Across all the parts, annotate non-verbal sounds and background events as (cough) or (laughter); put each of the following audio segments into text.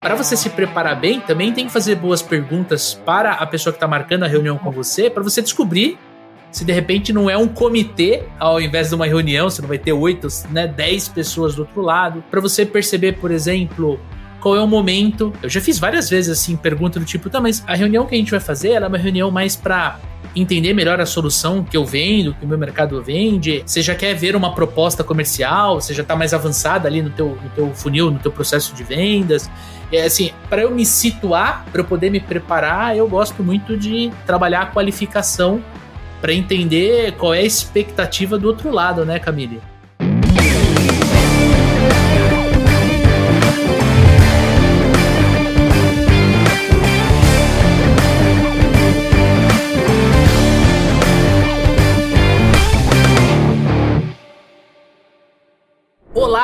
Para você se preparar bem, também tem que fazer boas perguntas para a pessoa que está marcando a reunião com você, para você descobrir se de repente não é um comitê ao invés de uma reunião, você não vai ter oito, né, dez pessoas do outro lado, para você perceber, por exemplo, qual é o momento. Eu já fiz várias vezes assim, pergunta do tipo, tá, mas a reunião que a gente vai fazer, ela é uma reunião mais para entender melhor a solução que eu vendo, que o meu mercado vende. Você já quer ver uma proposta comercial, você já está mais avançada ali no teu, no teu funil, no teu processo de vendas. É assim, para eu me situar, para eu poder me preparar, eu gosto muito de trabalhar a qualificação para entender qual é a expectativa do outro lado, né, Camille?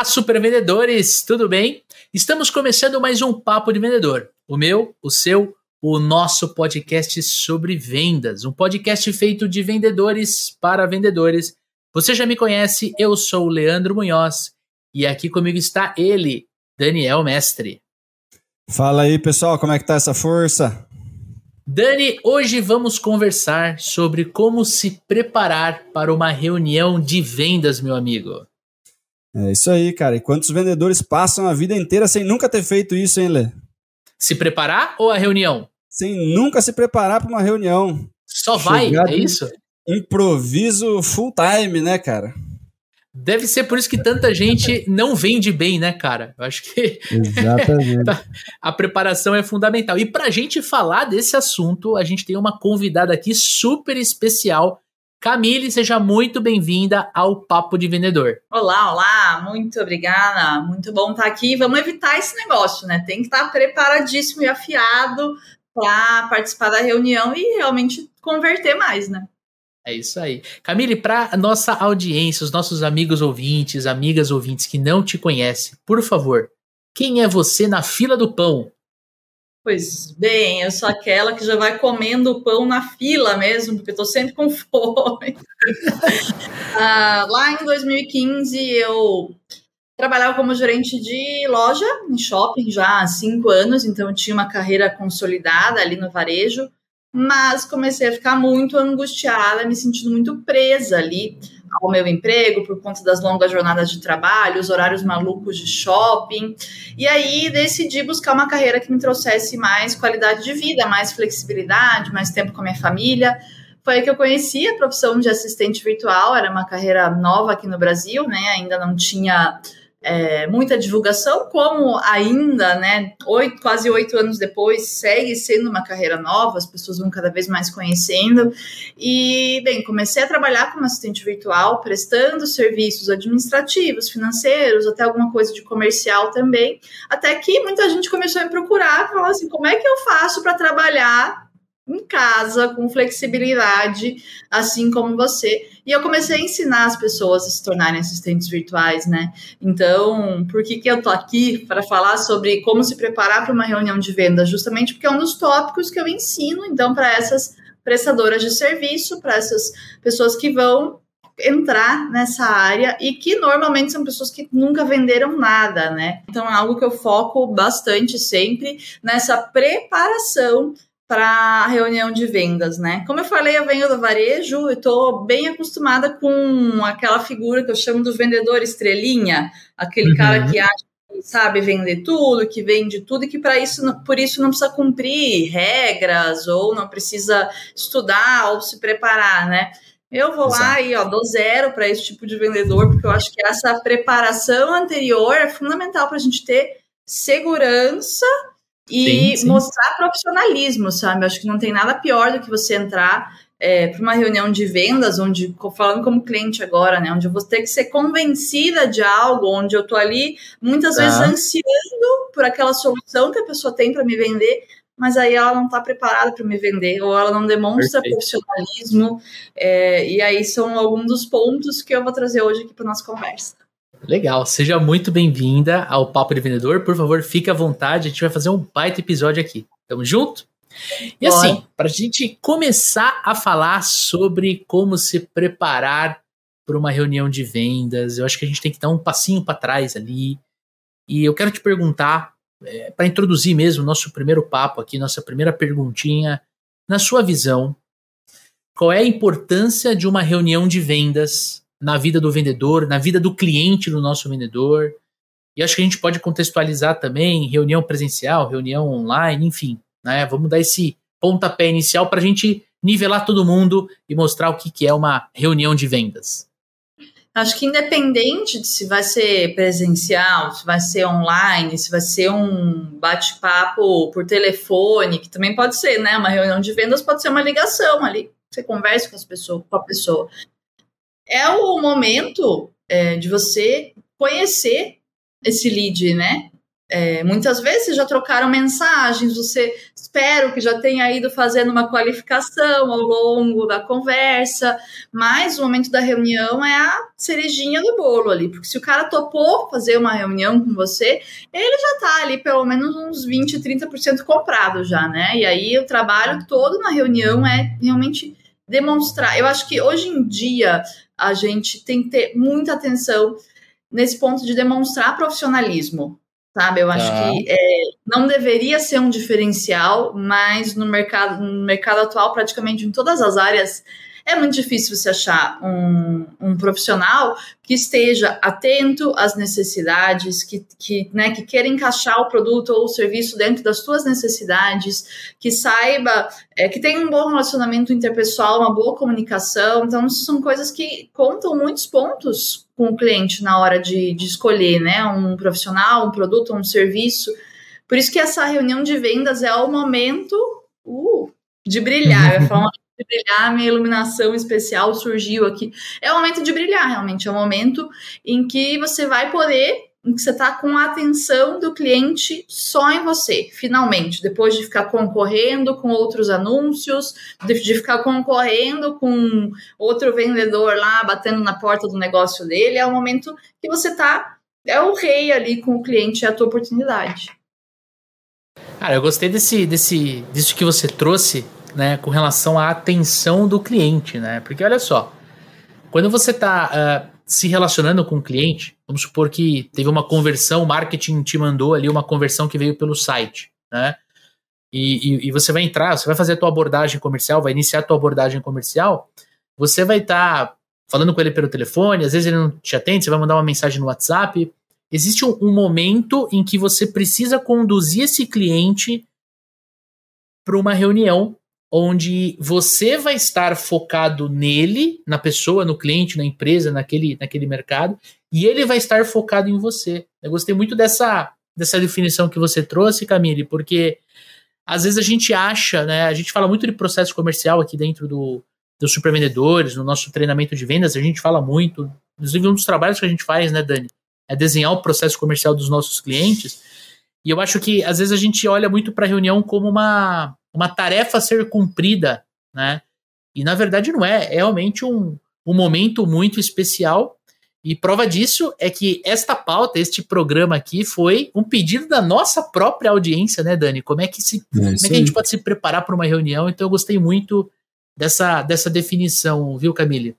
Olá, super vendedores, tudo bem? Estamos começando mais um Papo de Vendedor. O meu, o seu, o nosso podcast sobre vendas. Um podcast feito de vendedores para vendedores. Você já me conhece, eu sou o Leandro Munhoz e aqui comigo está ele, Daniel Mestre. Fala aí, pessoal, como é que tá essa força? Dani, hoje vamos conversar sobre como se preparar para uma reunião de vendas, meu amigo. É isso aí, cara. E quantos vendedores passam a vida inteira sem nunca ter feito isso, hein, Lê? Se preparar ou a reunião? Sem nunca se preparar para uma reunião. Só vai, Chegar é isso? Improviso full time, né, cara? Deve ser por isso que tanta gente não vende bem, né, cara? Eu acho que Exatamente. (laughs) a preparação é fundamental. E para a gente falar desse assunto, a gente tem uma convidada aqui super especial Camille, seja muito bem-vinda ao Papo de Vendedor. Olá, olá, muito obrigada, muito bom estar aqui. Vamos evitar esse negócio, né? Tem que estar preparadíssimo e afiado para participar da reunião e realmente converter mais, né? É isso aí. Camille, para nossa audiência, os nossos amigos ouvintes, amigas ouvintes que não te conhecem, por favor, quem é você na fila do pão? Pois bem, eu sou aquela que já vai comendo o pão na fila mesmo, porque estou sempre com (laughs) fome. ah, lá em 2015, eu trabalhava como gerente de loja em shopping já há cinco anos, então tinha uma carreira consolidada ali no varejo, mas comecei a ficar muito angustiada, me sentindo muito presa ali ao meu emprego por conta das longas jornadas de trabalho, os horários malucos de shopping. E aí decidi buscar uma carreira que me trouxesse mais qualidade de vida, mais flexibilidade, mais tempo com a minha família. Foi aí que eu conheci a profissão de assistente virtual, era uma carreira nova aqui no Brasil, né? Ainda não tinha é, muita divulgação, como ainda, né, oito, quase oito anos depois, segue sendo uma carreira nova, as pessoas vão cada vez mais conhecendo. E, bem, comecei a trabalhar como assistente virtual, prestando serviços administrativos, financeiros, até alguma coisa de comercial também, até que muita gente começou a me procurar, falar assim, como é que eu faço para trabalhar em casa, com flexibilidade, assim como você. E eu comecei a ensinar as pessoas a se tornarem assistentes virtuais, né? Então, por que, que eu tô aqui para falar sobre como se preparar para uma reunião de venda? Justamente porque é um dos tópicos que eu ensino, então, para essas prestadoras de serviço, para essas pessoas que vão entrar nessa área e que normalmente são pessoas que nunca venderam nada, né? Então é algo que eu foco bastante sempre nessa preparação para a reunião de vendas, né? Como eu falei, eu venho do varejo, eu estou bem acostumada com aquela figura que eu chamo do vendedor estrelinha, aquele uhum. cara que acha que sabe vender tudo, que vende tudo e que para isso, por isso não precisa cumprir regras ou não precisa estudar ou se preparar, né? Eu vou Exato. lá e ó, dou zero para esse tipo de vendedor, porque eu acho que essa preparação anterior é fundamental para a gente ter segurança e sim, sim. mostrar profissionalismo, sabe? Acho que não tem nada pior do que você entrar é, para uma reunião de vendas, onde, falando como cliente agora, né? Onde eu vou ter que ser convencida de algo, onde eu tô ali muitas vezes tá. ansiando por aquela solução que a pessoa tem para me vender, mas aí ela não está preparada para me vender, ou ela não demonstra Perfeito. profissionalismo. É, e aí são alguns dos pontos que eu vou trazer hoje aqui para nossa conversa. Legal, seja muito bem-vinda ao Papo de Vendedor. Por favor, fique à vontade, a gente vai fazer um baita episódio aqui. Tamo junto? E assim, para a gente começar a falar sobre como se preparar para uma reunião de vendas, eu acho que a gente tem que dar um passinho para trás ali. E eu quero te perguntar, é, para introduzir mesmo nosso primeiro papo aqui, nossa primeira perguntinha, na sua visão, qual é a importância de uma reunião de vendas na vida do vendedor, na vida do cliente do nosso vendedor? E acho que a gente pode contextualizar também reunião presencial, reunião online, enfim, né? Vamos dar esse pontapé inicial para a gente nivelar todo mundo e mostrar o que, que é uma reunião de vendas. Acho que independente de se vai ser presencial, se vai ser online, se vai ser um bate-papo por telefone, que também pode ser, né? Uma reunião de vendas pode ser uma ligação ali. Você conversa com as pessoas, com a pessoa. É o momento é, de você conhecer esse lead, né? É, muitas vezes já trocaram mensagens, você espero que já tenha ido fazendo uma qualificação ao longo da conversa, mas o momento da reunião é a cerejinha do bolo ali, porque se o cara topou fazer uma reunião com você, ele já tá ali pelo menos uns 20, 30% comprado já, né? E aí o trabalho todo na reunião é realmente demonstrar. Eu acho que hoje em dia a gente tem que ter muita atenção nesse ponto de demonstrar profissionalismo sabe? Eu acho tá. que é, não deveria ser um diferencial, mas no mercado, no mercado atual, praticamente em todas as áreas, é muito difícil você achar um, um profissional que esteja atento às necessidades, que, que, né, que queira encaixar o produto ou o serviço dentro das suas necessidades, que saiba, é, que tenha um bom relacionamento interpessoal, uma boa comunicação. Então, são coisas que contam muitos pontos com o cliente na hora de, de escolher, né? Um profissional, um produto, um serviço. Por isso que essa reunião de vendas é o momento uh, de brilhar. Eu ia falar de brilhar, minha iluminação especial surgiu aqui. É o momento de brilhar, realmente. É o momento em que você vai poder, em que você está com a atenção do cliente só em você, finalmente. Depois de ficar concorrendo com outros anúncios, de, de ficar concorrendo com outro vendedor lá, batendo na porta do negócio dele, é o momento que você está. É o rei ali com o cliente, é a tua oportunidade. Cara, eu gostei desse, desse, disso que você trouxe né, com relação à atenção do cliente, né? Porque olha só, quando você está uh, ah, se relacionando com o cliente, vamos supor que teve uma conversão, o marketing te mandou ali uma conversão que veio pelo site, né? E, e, e você vai entrar, você vai fazer a tua abordagem comercial, vai iniciar a tua abordagem comercial, você vai estar tá falando com ele pelo telefone, às vezes ele não te atende, você vai mandar uma mensagem no WhatsApp. Existe um, um momento em que você precisa conduzir esse cliente para uma reunião onde você vai estar focado nele, na pessoa, no cliente, na empresa, naquele, naquele mercado, e ele vai estar focado em você. Eu gostei muito dessa, dessa definição que você trouxe, Camille, porque às vezes a gente acha, né? A gente fala muito de processo comercial aqui dentro do, dos supervendedores, no nosso treinamento de vendas, a gente fala muito. Inclusive, um dos trabalhos que a gente faz, né, Dani? É desenhar o processo comercial dos nossos clientes. E eu acho que às vezes a gente olha muito para a reunião como uma, uma tarefa a ser cumprida, né? E na verdade não é, é realmente um, um momento muito especial. E prova disso é que esta pauta, este programa aqui, foi um pedido da nossa própria audiência, né, Dani? Como é que, se, é como é que a gente pode se preparar para uma reunião? Então eu gostei muito dessa, dessa definição, viu, Camille?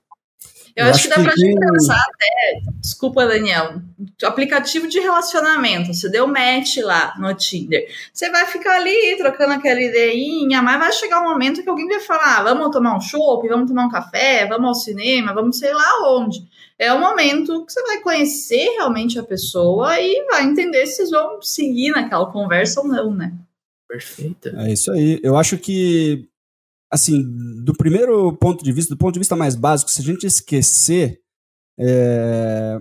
Eu, eu acho, que dá pra gente pensar até, desculpa, Daniel, aplicativo de relacionamento. Você deu match lá no Tinder. Você vai ficar ali trocando aquela ideinha, mas vai chegar um momento que alguém vai falar: ah, vamos tomar um chopp, vamos tomar um café, vamos ao cinema, vamos sei lá onde. É o momento que você vai conhecer realmente a pessoa e vai entender se vocês vão seguir naquela conversa ou não, né? Perfeito. É isso aí. Eu acho que assim, do primeiro ponto de vista, do ponto de vista mais básico, se a gente esquecer é,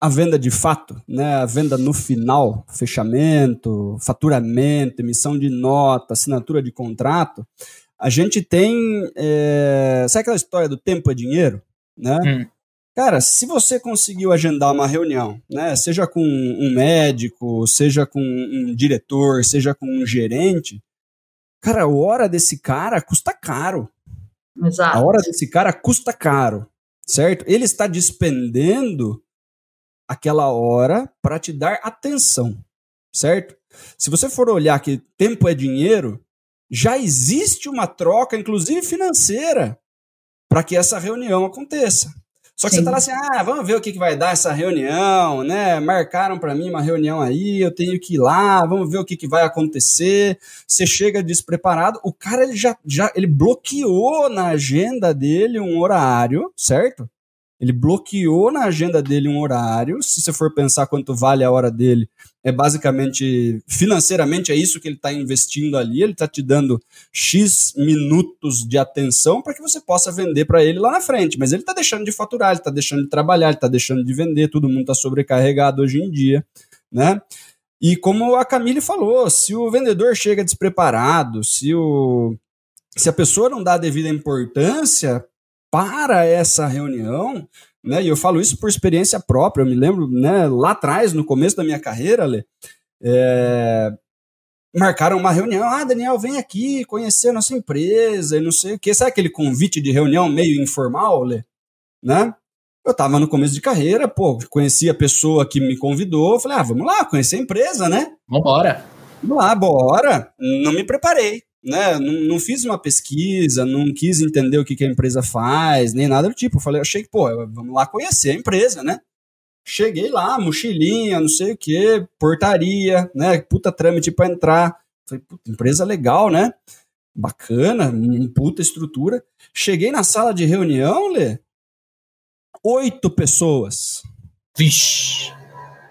a venda de fato, né, a venda no final, fechamento, faturamento, emissão de nota, assinatura de contrato, a gente tem. É, sabe aquela história do tempo é dinheiro? Né? Hum. Cara, se você conseguiu agendar uma reunião, né, seja com um médico, seja com um diretor, seja com um gerente, Cara, a hora desse cara custa caro. Exato. A hora desse cara custa caro, certo? Ele está despendendo aquela hora para te dar atenção, certo? Se você for olhar que tempo é dinheiro, já existe uma troca, inclusive financeira, para que essa reunião aconteça. Só que Sim. você tá lá assim, ah, vamos ver o que, que vai dar essa reunião, né? Marcaram para mim uma reunião aí, eu tenho que ir lá, vamos ver o que, que vai acontecer. Você chega despreparado, o cara ele já, já ele bloqueou na agenda dele um horário, certo? Ele bloqueou na agenda dele um horário. Se você for pensar quanto vale a hora dele, é basicamente, financeiramente, é isso que ele está investindo ali. Ele está te dando X minutos de atenção para que você possa vender para ele lá na frente. Mas ele está deixando de faturar, ele está deixando de trabalhar, ele está deixando de vender. Todo mundo está sobrecarregado hoje em dia, né? E como a Camille falou, se o vendedor chega despreparado, se, o, se a pessoa não dá a devida importância, para essa reunião, né? E eu falo isso por experiência própria. Eu me lembro, né, lá atrás, no começo da minha carreira, Lê, é, marcaram uma reunião. Ah, Daniel, vem aqui conhecer a nossa empresa e não sei o quê. Sabe aquele convite de reunião meio informal, Lê? Né? Eu estava no começo de carreira, pô, conheci a pessoa que me convidou, falei, ah, vamos lá, conhecer a empresa, né? Vambora. Vamos lá, bora. Não me preparei né, não, não, fiz uma pesquisa, não quis entender o que, que a empresa faz, nem nada do tipo. Eu falei, achei que, pô, vamos lá conhecer a empresa, né? Cheguei lá, mochilinha, não sei o que, portaria, né? Puta trâmite para entrar. Falei, puta, empresa legal, né? Bacana, puta estrutura. Cheguei na sala de reunião, Lê. Oito pessoas. Vixe.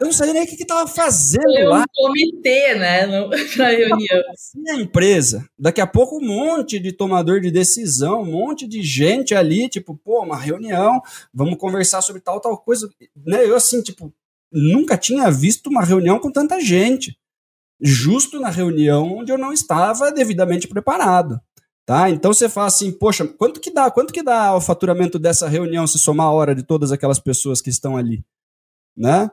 Eu não sabia nem o que estava fazendo Foi lá. um comitê, né, para (laughs) reunião. A empresa, daqui a pouco um monte de tomador de decisão, um monte de gente ali, tipo, pô, uma reunião, vamos conversar sobre tal, tal coisa. Né? Eu, assim, tipo, nunca tinha visto uma reunião com tanta gente. Justo na reunião onde eu não estava devidamente preparado. Tá? Então você fala assim, poxa, quanto que dá? Quanto que dá o faturamento dessa reunião se somar a hora de todas aquelas pessoas que estão ali? Né?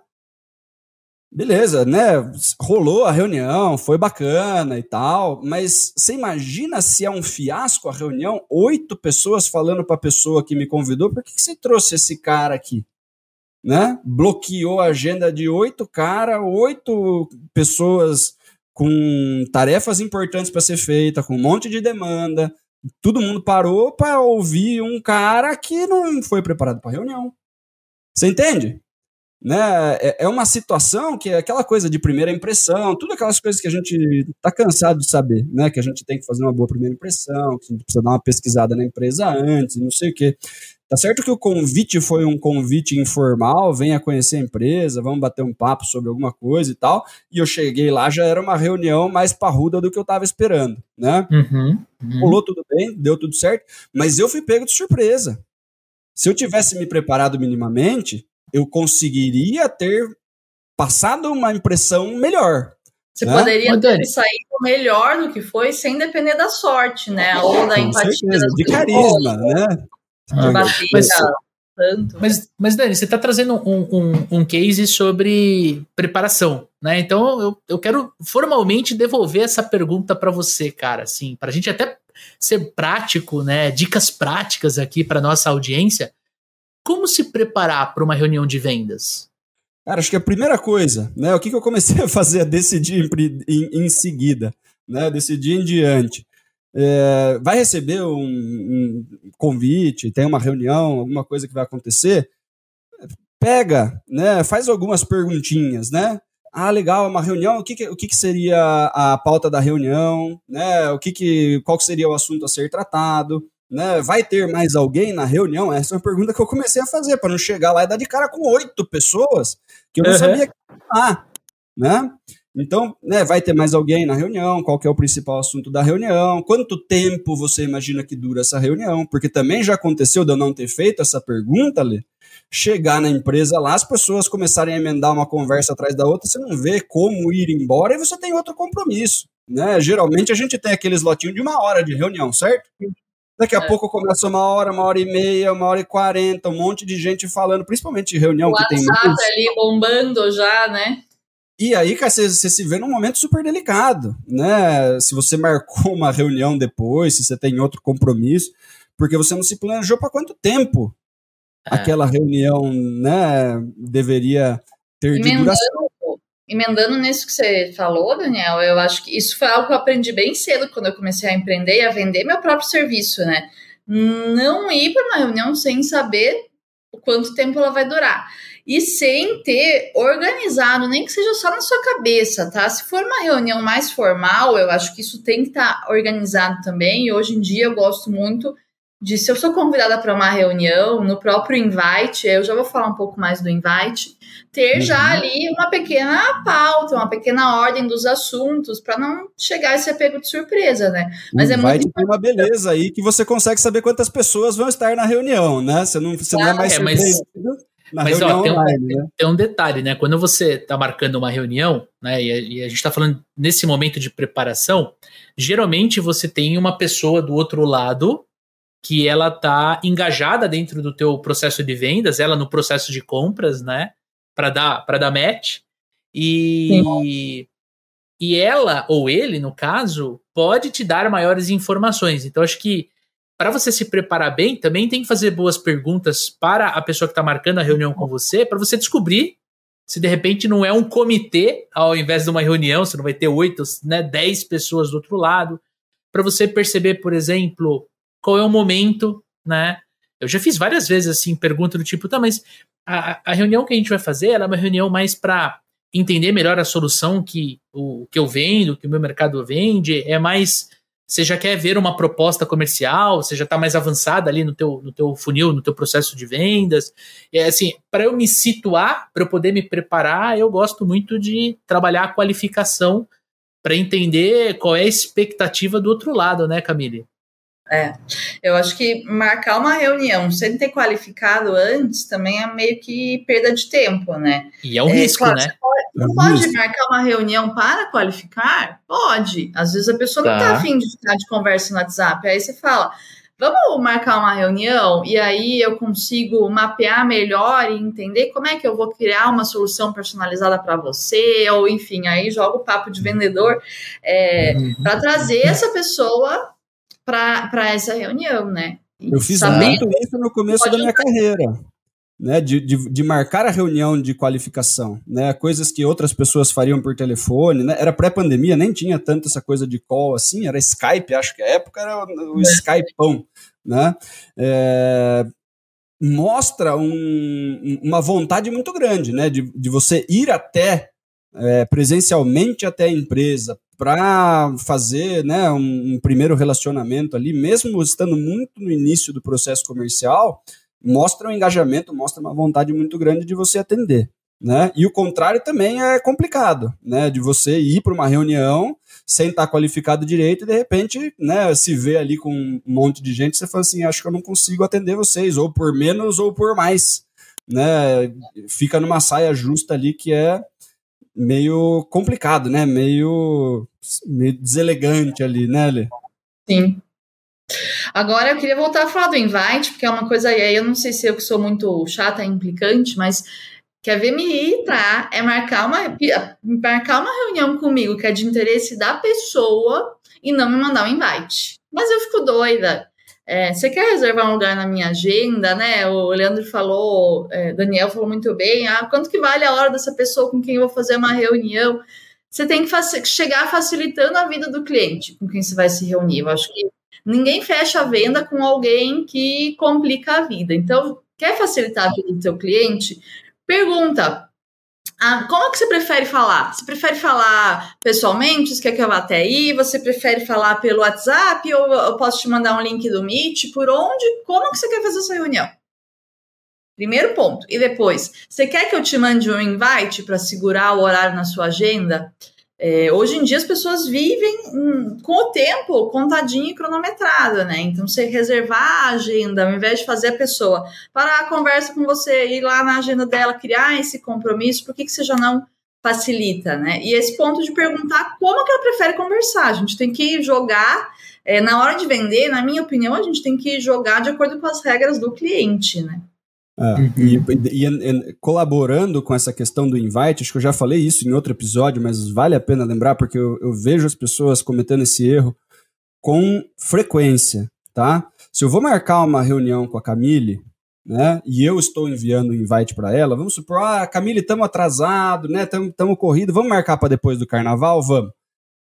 Beleza, né? Rolou a reunião, foi bacana e tal, mas você imagina se é um fiasco a reunião? Oito pessoas falando para a pessoa que me convidou, por que, que você trouxe esse cara aqui? Né? Bloqueou a agenda de oito caras, oito pessoas com tarefas importantes para ser feita, com um monte de demanda. Todo mundo parou para ouvir um cara que não foi preparado para a reunião. Você entende? Né? É, é uma situação que é aquela coisa de primeira impressão, tudo aquelas coisas que a gente está cansado de saber, né? Que a gente tem que fazer uma boa primeira impressão, que a gente precisa dar uma pesquisada na empresa antes, não sei o quê. Tá certo que o convite foi um convite informal, venha conhecer a empresa, vamos bater um papo sobre alguma coisa e tal. E eu cheguei lá, já era uma reunião mais parruda do que eu estava esperando, né? Uhum, uhum. Rolou tudo bem, deu tudo certo, mas eu fui pego de surpresa. Se eu tivesse me preparado minimamente, eu conseguiria ter passado uma impressão melhor. Você né? poderia ter saído melhor do que foi sem depender da sorte, né? Ou da empatia. Certeza, de carisma, né? De bater, mas, tanto. Mas, mas Dani, você está trazendo um, um, um, case sobre preparação, né? Então eu, eu quero formalmente devolver essa pergunta para você, cara, assim, para a gente até ser prático, né? Dicas práticas aqui para nossa audiência. Como se preparar para uma reunião de vendas? Cara, acho que a primeira coisa, né? O que, que eu comecei (laughs) a fazer a decidir em, em, em seguida, né? Decidir em diante. É, vai receber um, um, convite, tem uma reunião, alguma coisa que vai acontecer, pega, né? Faz algumas perguntinhas, né? Ah, legal, uma reunião. O que, que o que, que, seria a pauta da reunião, né? O que, que qual que seria o assunto a ser tratado? Né? Vai ter mais alguém na reunião? Essa é uma pergunta que eu comecei a fazer, para não chegar lá e dar de cara com oito pessoas que eu não uhum. sabia que ah, né? Então, né, vai ter mais alguém na reunião? Qual é o principal assunto da reunião? Quanto tempo você imagina que dura essa reunião? Porque também já aconteceu de eu não ter feito essa pergunta, Lê, chegar na empresa lá, as pessoas começarem a emendar uma conversa atrás da outra, você não vê como ir embora e você tem outro compromisso. Né? Geralmente a gente tem aquele slotinho de uma hora de reunião, certo? Daqui a é. pouco começa uma hora, uma hora e meia, uma hora e quarenta, um monte de gente falando, principalmente de reunião o que tem WhatsApp muitos... ali bombando já, né? E aí, cara, você, você se vê num momento super delicado, né? Se você marcou uma reunião depois, se você tem outro compromisso, porque você não se planejou para quanto tempo é. aquela reunião, né, deveria ter de duração emendando nisso que você falou, Daniel, eu acho que isso foi algo que eu aprendi bem cedo quando eu comecei a empreender e a vender meu próprio serviço, né? Não ir para uma reunião sem saber quanto tempo ela vai durar. E sem ter organizado, nem que seja só na sua cabeça, tá? Se for uma reunião mais formal, eu acho que isso tem que estar tá organizado também. E hoje em dia eu gosto muito de se eu sou convidada para uma reunião, no próprio invite, eu já vou falar um pouco mais do invite, ter uhum. já ali uma pequena pauta, uma pequena ordem dos assuntos, para não chegar esse apego de surpresa, né? Mas o é invite muito tem uma beleza aí que você consegue saber quantas pessoas vão estar na reunião, né? Você não, você ah, não é mais é, mas... Na mas ó, tem, online, um, né? tem um detalhe, né? Quando você está marcando uma reunião, né? E a, e a gente está falando nesse momento de preparação, geralmente você tem uma pessoa do outro lado que ela tá engajada dentro do teu processo de vendas, ela no processo de compras, né, para dar para dar match. E e ela ou ele, no caso, pode te dar maiores informações. Então acho que para você se preparar bem, também tem que fazer boas perguntas para a pessoa que está marcando a reunião com você, para você descobrir se de repente não é um comitê ao invés de uma reunião, você não vai ter oito, né, dez pessoas do outro lado, para você perceber, por exemplo, qual é o momento, né? Eu já fiz várias vezes assim, pergunta do tipo, tá, mas a, a reunião que a gente vai fazer, ela é uma reunião mais para entender melhor a solução que o que eu vendo, que o meu mercado vende, é mais você já quer ver uma proposta comercial, você já está mais avançada ali no teu, no teu funil, no teu processo de vendas. É assim, para eu me situar, para eu poder me preparar, eu gosto muito de trabalhar a qualificação para entender qual é a expectativa do outro lado, né, Camille? É, eu acho que marcar uma reunião sem ter qualificado antes também é meio que perda de tempo, né? E é um é, risco, claro, né? Pode, não é pode risco. marcar uma reunião para qualificar? Pode. Às vezes a pessoa tá. não tá afim de ficar de conversa no WhatsApp. Aí você fala, vamos marcar uma reunião e aí eu consigo mapear melhor e entender como é que eu vou criar uma solução personalizada para você, ou enfim, aí joga o papo de vendedor é, uhum. para trazer essa pessoa para essa reunião, né? E eu fiz muito isso no começo da minha carreira. Né, de, de, de, marcar a reunião de qualificação, né, coisas que outras pessoas fariam por telefone, né, era pré-pandemia, nem tinha tanto essa coisa de call assim, era Skype, acho que a época era o é. Skypeão, né, é, mostra um, uma vontade muito grande, né, de, de você ir até, é, presencialmente até a empresa, para fazer né, um, um, primeiro relacionamento ali, mesmo estando muito no início do processo comercial, mostra um engajamento, mostra uma vontade muito grande de você atender. Né? E o contrário também é complicado, né? De você ir para uma reunião sem estar qualificado direito e de repente, né, se vê ali com um monte de gente, você fala assim, acho que eu não consigo atender vocês, ou por menos ou por mais, né? Fica numa saia justa ali que é meio complicado, né? Meio, meio deselegante ali, né, Lê? Sim. Agora eu queria voltar a falar do invite, porque é uma coisa aí, eu não sei se eu sou muito chata, implicante, mas quer ver me irritar é marcar uma, marcar uma reunião comigo que é de interesse da pessoa e não me mandar um invite. Mas eu fico doida. É, você quer reservar um lugar na minha agenda, né? O Leandro falou, é, Daniel falou muito bem. Ah, quanto que vale a hora dessa pessoa com quem eu vou fazer uma reunião? Você tem que chegar facilitando a vida do cliente com quem você vai se reunir. Eu acho que ninguém fecha a venda com alguém que complica a vida. Então, quer facilitar a vida do seu cliente? Pergunta ah, como que você prefere falar? Você prefere falar pessoalmente? Você quer que eu vá até aí? Você prefere falar pelo WhatsApp? Ou eu posso te mandar um link do Meet? Por onde? Como que você quer fazer essa reunião? Primeiro ponto. E depois, você quer que eu te mande um invite para segurar o horário na sua agenda? É, hoje em dia as pessoas vivem hum, com o tempo contadinho e cronometrado, né? Então, você reservar a agenda, ao invés de fazer a pessoa parar a conversa com você, ir lá na agenda dela, criar esse compromisso, por que, que você já não facilita, né? E esse ponto de perguntar como que ela prefere conversar. A gente tem que jogar, é, na hora de vender, na minha opinião, a gente tem que jogar de acordo com as regras do cliente, né? É, uhum. e, e, e, colaborando com essa questão do invite, acho que eu já falei isso em outro episódio, mas vale a pena lembrar porque eu, eu vejo as pessoas cometendo esse erro com frequência, tá? Se eu vou marcar uma reunião com a Camille, né, e eu estou enviando o invite para ela, vamos supor, ah, Camille, estamos atrasado, né, estamos corrido, vamos marcar para depois do carnaval? Vamos.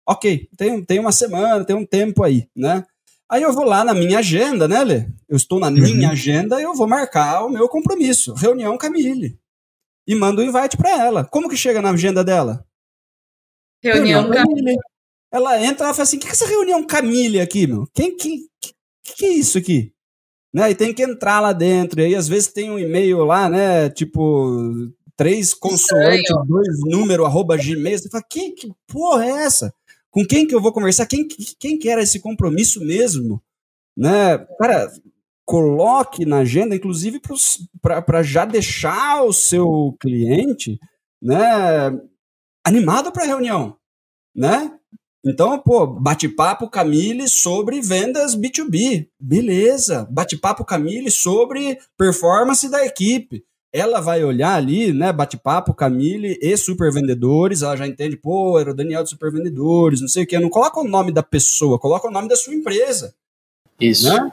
Ok, tem, tem uma semana, tem um tempo aí, né? Aí eu vou lá na minha agenda, né, Lê? Eu estou na minha uhum. agenda e eu vou marcar o meu compromisso. Reunião Camille. E mando o um invite para ela. Como que chega na agenda dela? Reunião, reunião Camille. Ela entra e fala assim: o que é essa reunião Camille aqui, meu? Quem que, que, que é isso aqui? Né? E tem que entrar lá dentro. E aí, às vezes, tem um e-mail lá, né? Tipo, três consoantes, dois número, arroba gmail. Você fala, que, que porra é essa? Com quem que eu vou conversar? Quem, quem que era esse compromisso mesmo? Né? Cara, coloque na agenda, inclusive para já deixar o seu cliente né, animado para a reunião. Né? Então, pô, bate-papo Camille sobre vendas B2B. Beleza. Bate-papo Camille sobre performance da equipe ela vai olhar ali, né, bate-papo, Camille e supervendedores, ela já entende, pô, era o Daniel de supervendedores, não sei o que, não coloca o nome da pessoa, coloca o nome da sua empresa. Isso. Né?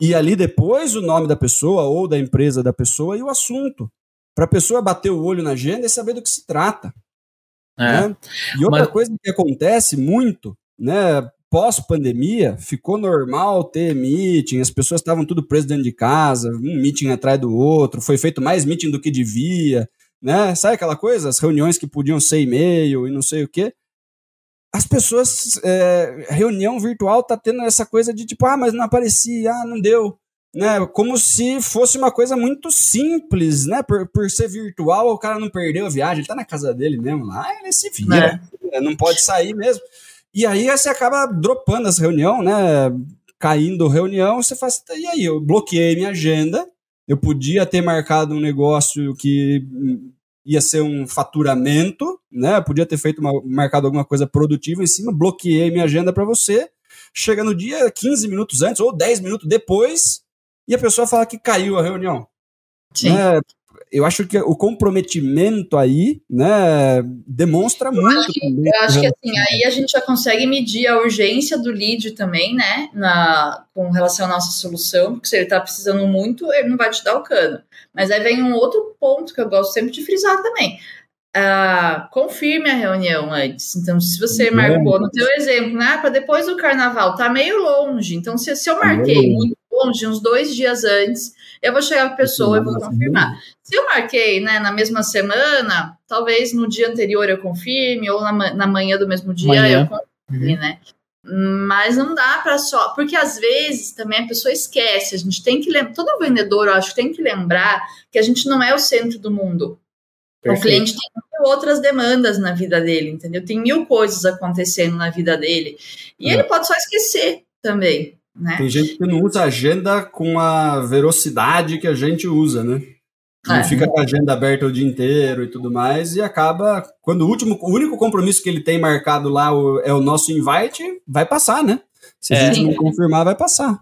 E ali depois o nome da pessoa ou da empresa da pessoa e o assunto. Para a pessoa bater o olho na agenda e saber do que se trata. É. Né? E outra Mas... coisa que acontece muito, né, pós-pandemia, ficou normal ter meeting, as pessoas estavam tudo presas dentro de casa, um meeting atrás do outro, foi feito mais meeting do que devia, né? Sabe aquela coisa? As reuniões que podiam ser e-mail e não sei o quê. As pessoas, é, reunião virtual tá tendo essa coisa de tipo, ah, mas não aparecia, ah, não deu. Né, como se fosse uma coisa muito simples, né? Por, por ser virtual, o cara não perdeu a viagem, ele tá na casa dele mesmo lá, ele se vira, é. não pode sair mesmo. E aí você acaba dropando essa reunião, né? Caindo reunião, você faz. E aí, eu bloqueei minha agenda. Eu podia ter marcado um negócio que ia ser um faturamento, né? podia ter feito uma, marcado alguma coisa produtiva em cima, bloqueei minha agenda para você. Chega no dia 15 minutos antes ou 10 minutos depois e a pessoa fala que caiu a reunião. Sim. Né? Eu acho que o comprometimento aí, né, demonstra eu muito. Acho que, eu acho que assim, aí a gente já consegue medir a urgência do lead também, né, na, com relação à nossa solução, porque se ele está precisando muito, ele não vai te dar o cano. Mas aí vem um outro ponto que eu gosto sempre de frisar também. Uh, confirme a reunião antes. Então, se você marcou no teu exemplo, né, para depois do carnaval, tá meio longe. Então, se, se eu marquei muito longe, uns dois dias antes, eu vou chegar para a pessoa e vou confirmar. Se eu marquei né, na mesma semana, talvez no dia anterior eu confirme, ou na, na manhã do mesmo dia manhã. eu confirme, uhum. né? Mas não dá para só, porque às vezes também a pessoa esquece. A gente tem que lembrar, todo vendedor, eu acho, tem que lembrar que a gente não é o centro do mundo. Perfeito. O cliente tem outras demandas na vida dele, entendeu? Tem mil coisas acontecendo na vida dele. E é. ele pode só esquecer também. Né? Tem gente que não usa agenda com a velocidade que a gente usa, né? Não é. fica com a agenda aberta o dia inteiro e tudo mais, e acaba, quando o último, o único compromisso que ele tem marcado lá é o nosso invite, vai passar, né? Se a é. gente não confirmar, vai passar.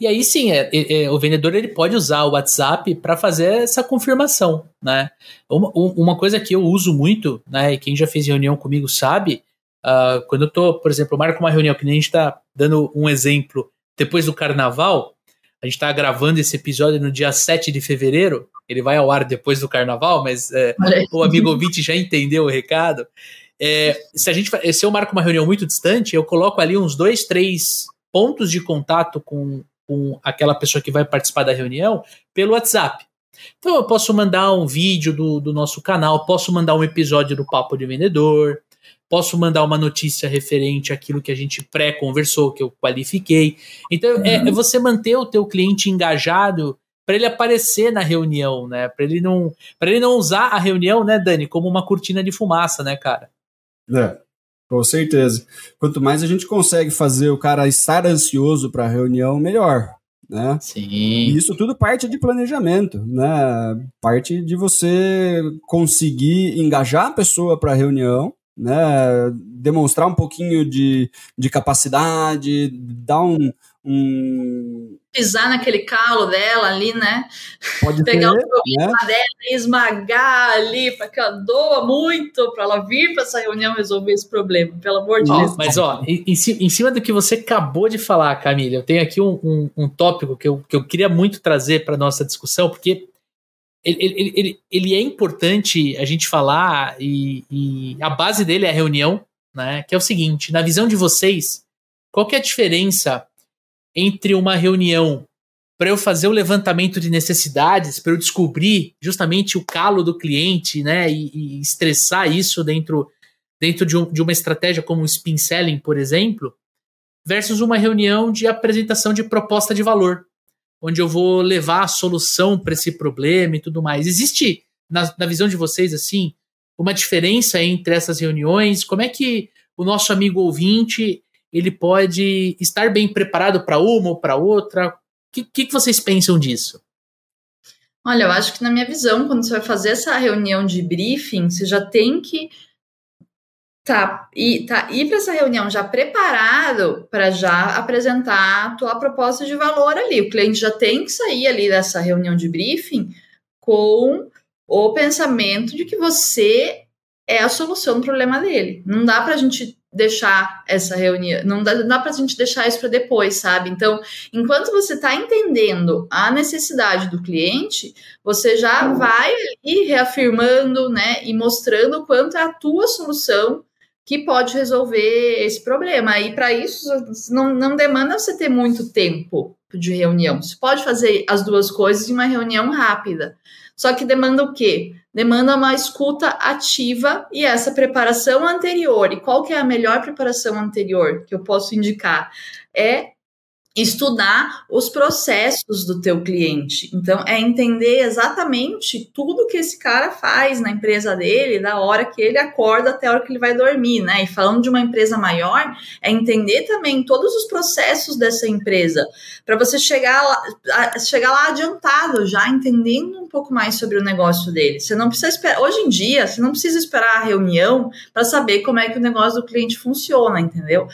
E aí sim, é, é, é o vendedor ele pode usar o WhatsApp para fazer essa confirmação, né? Uma, uma, coisa que eu uso muito, né, e quem já fez reunião comigo sabe, uh, quando eu tô, por exemplo, eu marco uma reunião que nem a gente está dando um exemplo depois do carnaval, a gente está gravando esse episódio no dia 7 de fevereiro, ele vai ao ar depois do carnaval, mas é, o amigo ouvinte já entendeu o recado. É, se, a gente, se eu marco uma reunião muito distante, eu coloco ali uns dois, três pontos de contato com, com aquela pessoa que vai participar da reunião pelo WhatsApp. Então eu posso mandar um vídeo do, do nosso canal, posso mandar um episódio do Papo de Vendedor, posso mandar uma notícia referente àquilo que a gente pré-conversou, que eu qualifiquei. Então, é, uhum. é, é você manter o teu cliente engajado para ele aparecer na reunião, né? Para ele não, para ele não usar a reunião, né, Dani, como uma cortina de fumaça, né, cara? É. Com certeza. Quanto mais a gente consegue fazer o cara estar ansioso para a reunião, melhor. Né? Sim. E isso tudo parte de planejamento, né? Parte de você conseguir engajar a pessoa para a reunião, né? Demonstrar um pouquinho de, de capacidade, dar um, um... Pisar naquele calo dela ali, né? Pode (laughs) Pegar ter, o problema né? dela e esmagar ali, para que ela doa muito para ela vir para essa reunião resolver esse problema, pelo amor de Deus. Mas, ó, em, em, cima do que você acabou de falar, Camila, eu tenho aqui um, um, um tópico que eu, que eu queria muito trazer para nossa discussão, porque ele, ele, ele, ele, é importante a gente falar e, e, a base dele é a reunião, né? Que é o seguinte: na visão de vocês, qual que é a diferença entre uma reunião para eu fazer o levantamento de necessidades, para eu descobrir justamente o calo do cliente, né, e, e estressar isso dentro, dentro de, um, de, uma estratégia como o spin selling, por exemplo, versus uma reunião de apresentação de proposta de valor, onde eu vou levar a solução para esse problema e tudo mais. Existe, na, na visão de vocês, assim, uma diferença entre essas reuniões? Como é que o nosso amigo ouvinte ele pode estar bem preparado para uma ou para outra? que, que, que vocês pensam disso? Olha, eu acho que na minha visão, quando você vai fazer essa reunião de briefing, você já tem que tá, ir, tá, ir para essa reunião já preparado para já apresentar a tua proposta de valor ali. O cliente já tem que sair ali dessa reunião de briefing com o pensamento de que você é a solução do problema dele. Não dá para a gente deixar essa reunião, não dá, não dá para a gente deixar isso para depois, sabe? Então, enquanto você está entendendo a necessidade do cliente, você já vai ir reafirmando, né, e mostrando o quanto é a tua solução que pode resolver esse problema. E para isso, não, não demanda você ter muito tempo de reunião. Você pode fazer as duas coisas em uma reunião rápida. Só que demanda o quê? Demanda uma escuta ativa e essa preparação anterior. E qual que é a melhor preparação anterior que eu posso indicar? É estudar os processos do teu cliente. Então, é entender exatamente tudo que esse cara faz na empresa dele, da hora que ele acorda até a hora que ele vai dormir, né? E falando de uma empresa maior, é entender também todos os processos dessa empresa, para você chegar lá, chegar lá adiantado, já entendendo um pouco mais sobre o negócio dele. Você não precisa esperar, hoje em dia, você não precisa esperar a reunião para saber como é que o negócio do cliente funciona, entendeu?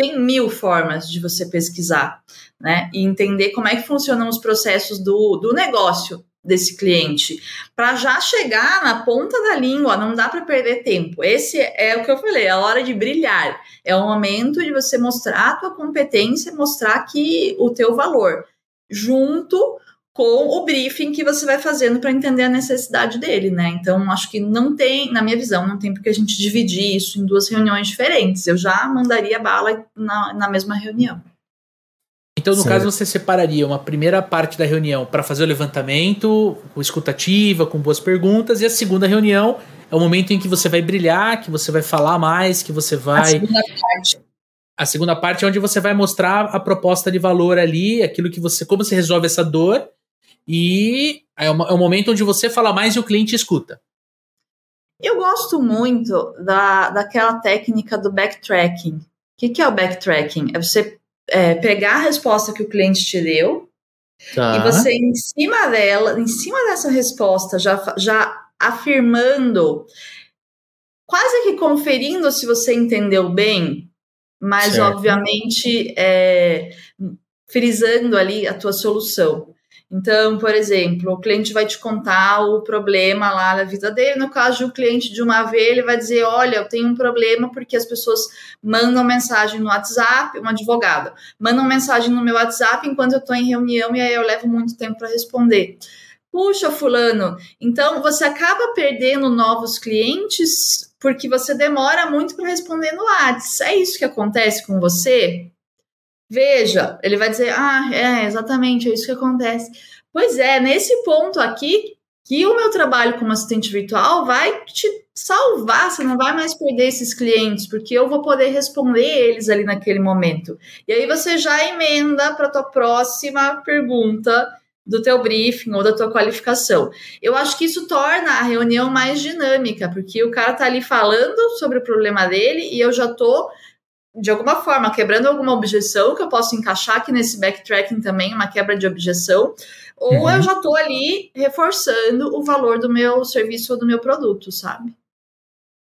Tem mil formas de você pesquisar, né? E entender como é que funcionam os processos do, do negócio desse cliente, para já chegar na ponta da língua, não dá para perder tempo. Esse é o que eu falei, é a hora de brilhar. É o momento de você mostrar a tua competência, mostrar que o teu valor, junto com o briefing que você vai fazendo para entender a necessidade dele, né? Então, acho que não tem, na minha visão, não tem porque a gente dividir isso em duas reuniões diferentes. Eu já mandaria bala na, na mesma reunião. Então, no caso, você separaria uma primeira parte da reunião para fazer o levantamento, com escutativa, com boas perguntas, e a segunda reunião é o momento em que você vai brilhar, que você vai falar mais, que você vai. A segunda parte. A segunda parte é onde você vai mostrar a proposta de valor ali, aquilo que você. como você resolve essa dor e é, é o momento onde você fala mais e o cliente escuta. Eu gosto muito da, daquela técnica do backtracking. O que, que é o backtracking? É você é, pegar a resposta que o cliente te deu tá. e você, em cima dela, em cima dessa resposta, já, já afirmando, quase que conferindo se você entendeu bem, mas certo. obviamente é, frisando ali a tua solução. Então, por exemplo, o cliente vai te contar o problema lá da vida dele. No caso de um cliente de uma vez, ele vai dizer: Olha, eu tenho um problema porque as pessoas mandam mensagem no WhatsApp, um advogado, mandam mensagem no meu WhatsApp enquanto eu estou em reunião e aí eu levo muito tempo para responder. Puxa, Fulano, então você acaba perdendo novos clientes porque você demora muito para responder no WhatsApp. É isso que acontece com você? Veja, ele vai dizer: ah, é exatamente, é isso que acontece. Pois é, nesse ponto aqui, que o meu trabalho como assistente virtual vai te salvar, você não vai mais perder esses clientes, porque eu vou poder responder eles ali naquele momento. E aí você já emenda para a tua próxima pergunta do teu briefing ou da tua qualificação. Eu acho que isso torna a reunião mais dinâmica, porque o cara tá ali falando sobre o problema dele e eu já tô de alguma forma, quebrando alguma objeção que eu posso encaixar aqui nesse backtracking também, uma quebra de objeção, ou uhum. eu já estou ali reforçando o valor do meu serviço ou do meu produto, sabe?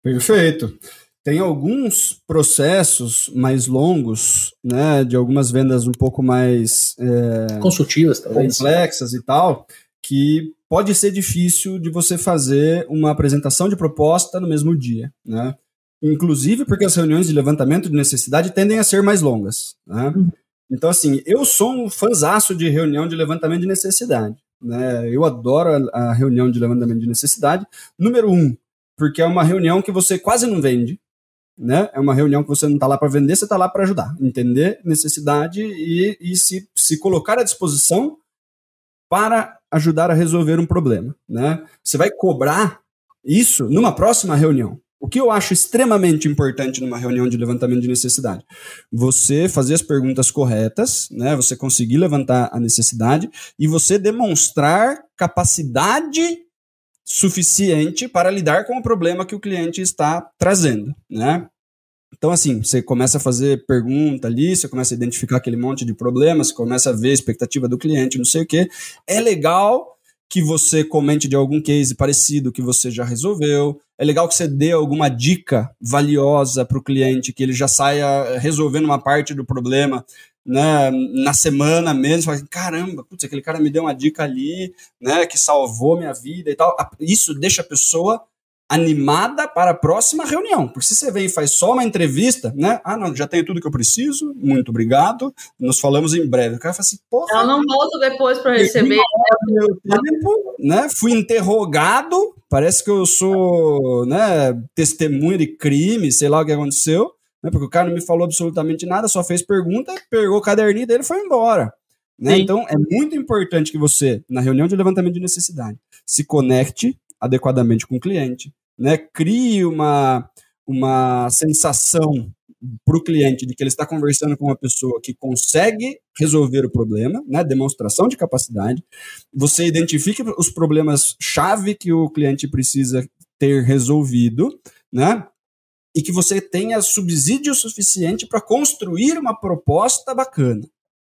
Perfeito. Tem alguns processos mais longos, né, de algumas vendas um pouco mais é, consultivas, talvez. complexas e tal, que pode ser difícil de você fazer uma apresentação de proposta no mesmo dia, né? Inclusive porque as reuniões de levantamento de necessidade tendem a ser mais longas. Né? Uhum. Então, assim, eu sou um fanzaço de reunião de levantamento de necessidade. Né? Eu adoro a, a reunião de levantamento de necessidade. Número um, porque é uma reunião que você quase não vende. né? É uma reunião que você não está lá para vender, você está lá para ajudar, entender necessidade e, e se, se colocar à disposição para ajudar a resolver um problema, né? Você vai cobrar isso numa próxima reunião. O que eu acho extremamente importante numa reunião de levantamento de necessidade? Você fazer as perguntas corretas, né? Você conseguir levantar a necessidade e você demonstrar capacidade suficiente para lidar com o problema que o cliente está trazendo, né? Então, assim, você começa a fazer pergunta ali, você começa a identificar aquele monte de problemas, começa a ver a expectativa do cliente, não sei o quê. É legal que você comente de algum case parecido que você já resolveu. É legal que você dê alguma dica valiosa para o cliente, que ele já saia resolvendo uma parte do problema né, na semana mesmo. Assim, Caramba, putz, aquele cara me deu uma dica ali, né, que salvou minha vida e tal. Isso deixa a pessoa animada para a próxima reunião. Porque se você vem e faz só uma entrevista, né? Ah, não, já tenho tudo que eu preciso, muito obrigado, nos falamos em breve. O cara fala assim, porra. Ela não volta depois para receber. Meu tempo, né? Fui interrogado, parece que eu sou, né, testemunha de crime, sei lá o que aconteceu, né? Porque o cara não me falou absolutamente nada, só fez pergunta, pegou o caderninho dele e foi embora. Né? Então, é muito importante que você, na reunião de levantamento de necessidade, se conecte adequadamente com o cliente, né? Crie uma, uma sensação para o cliente de que ele está conversando com uma pessoa que consegue resolver o problema, né? Demonstração de capacidade. Você identifique os problemas chave que o cliente precisa ter resolvido, né? E que você tenha subsídio suficiente para construir uma proposta bacana,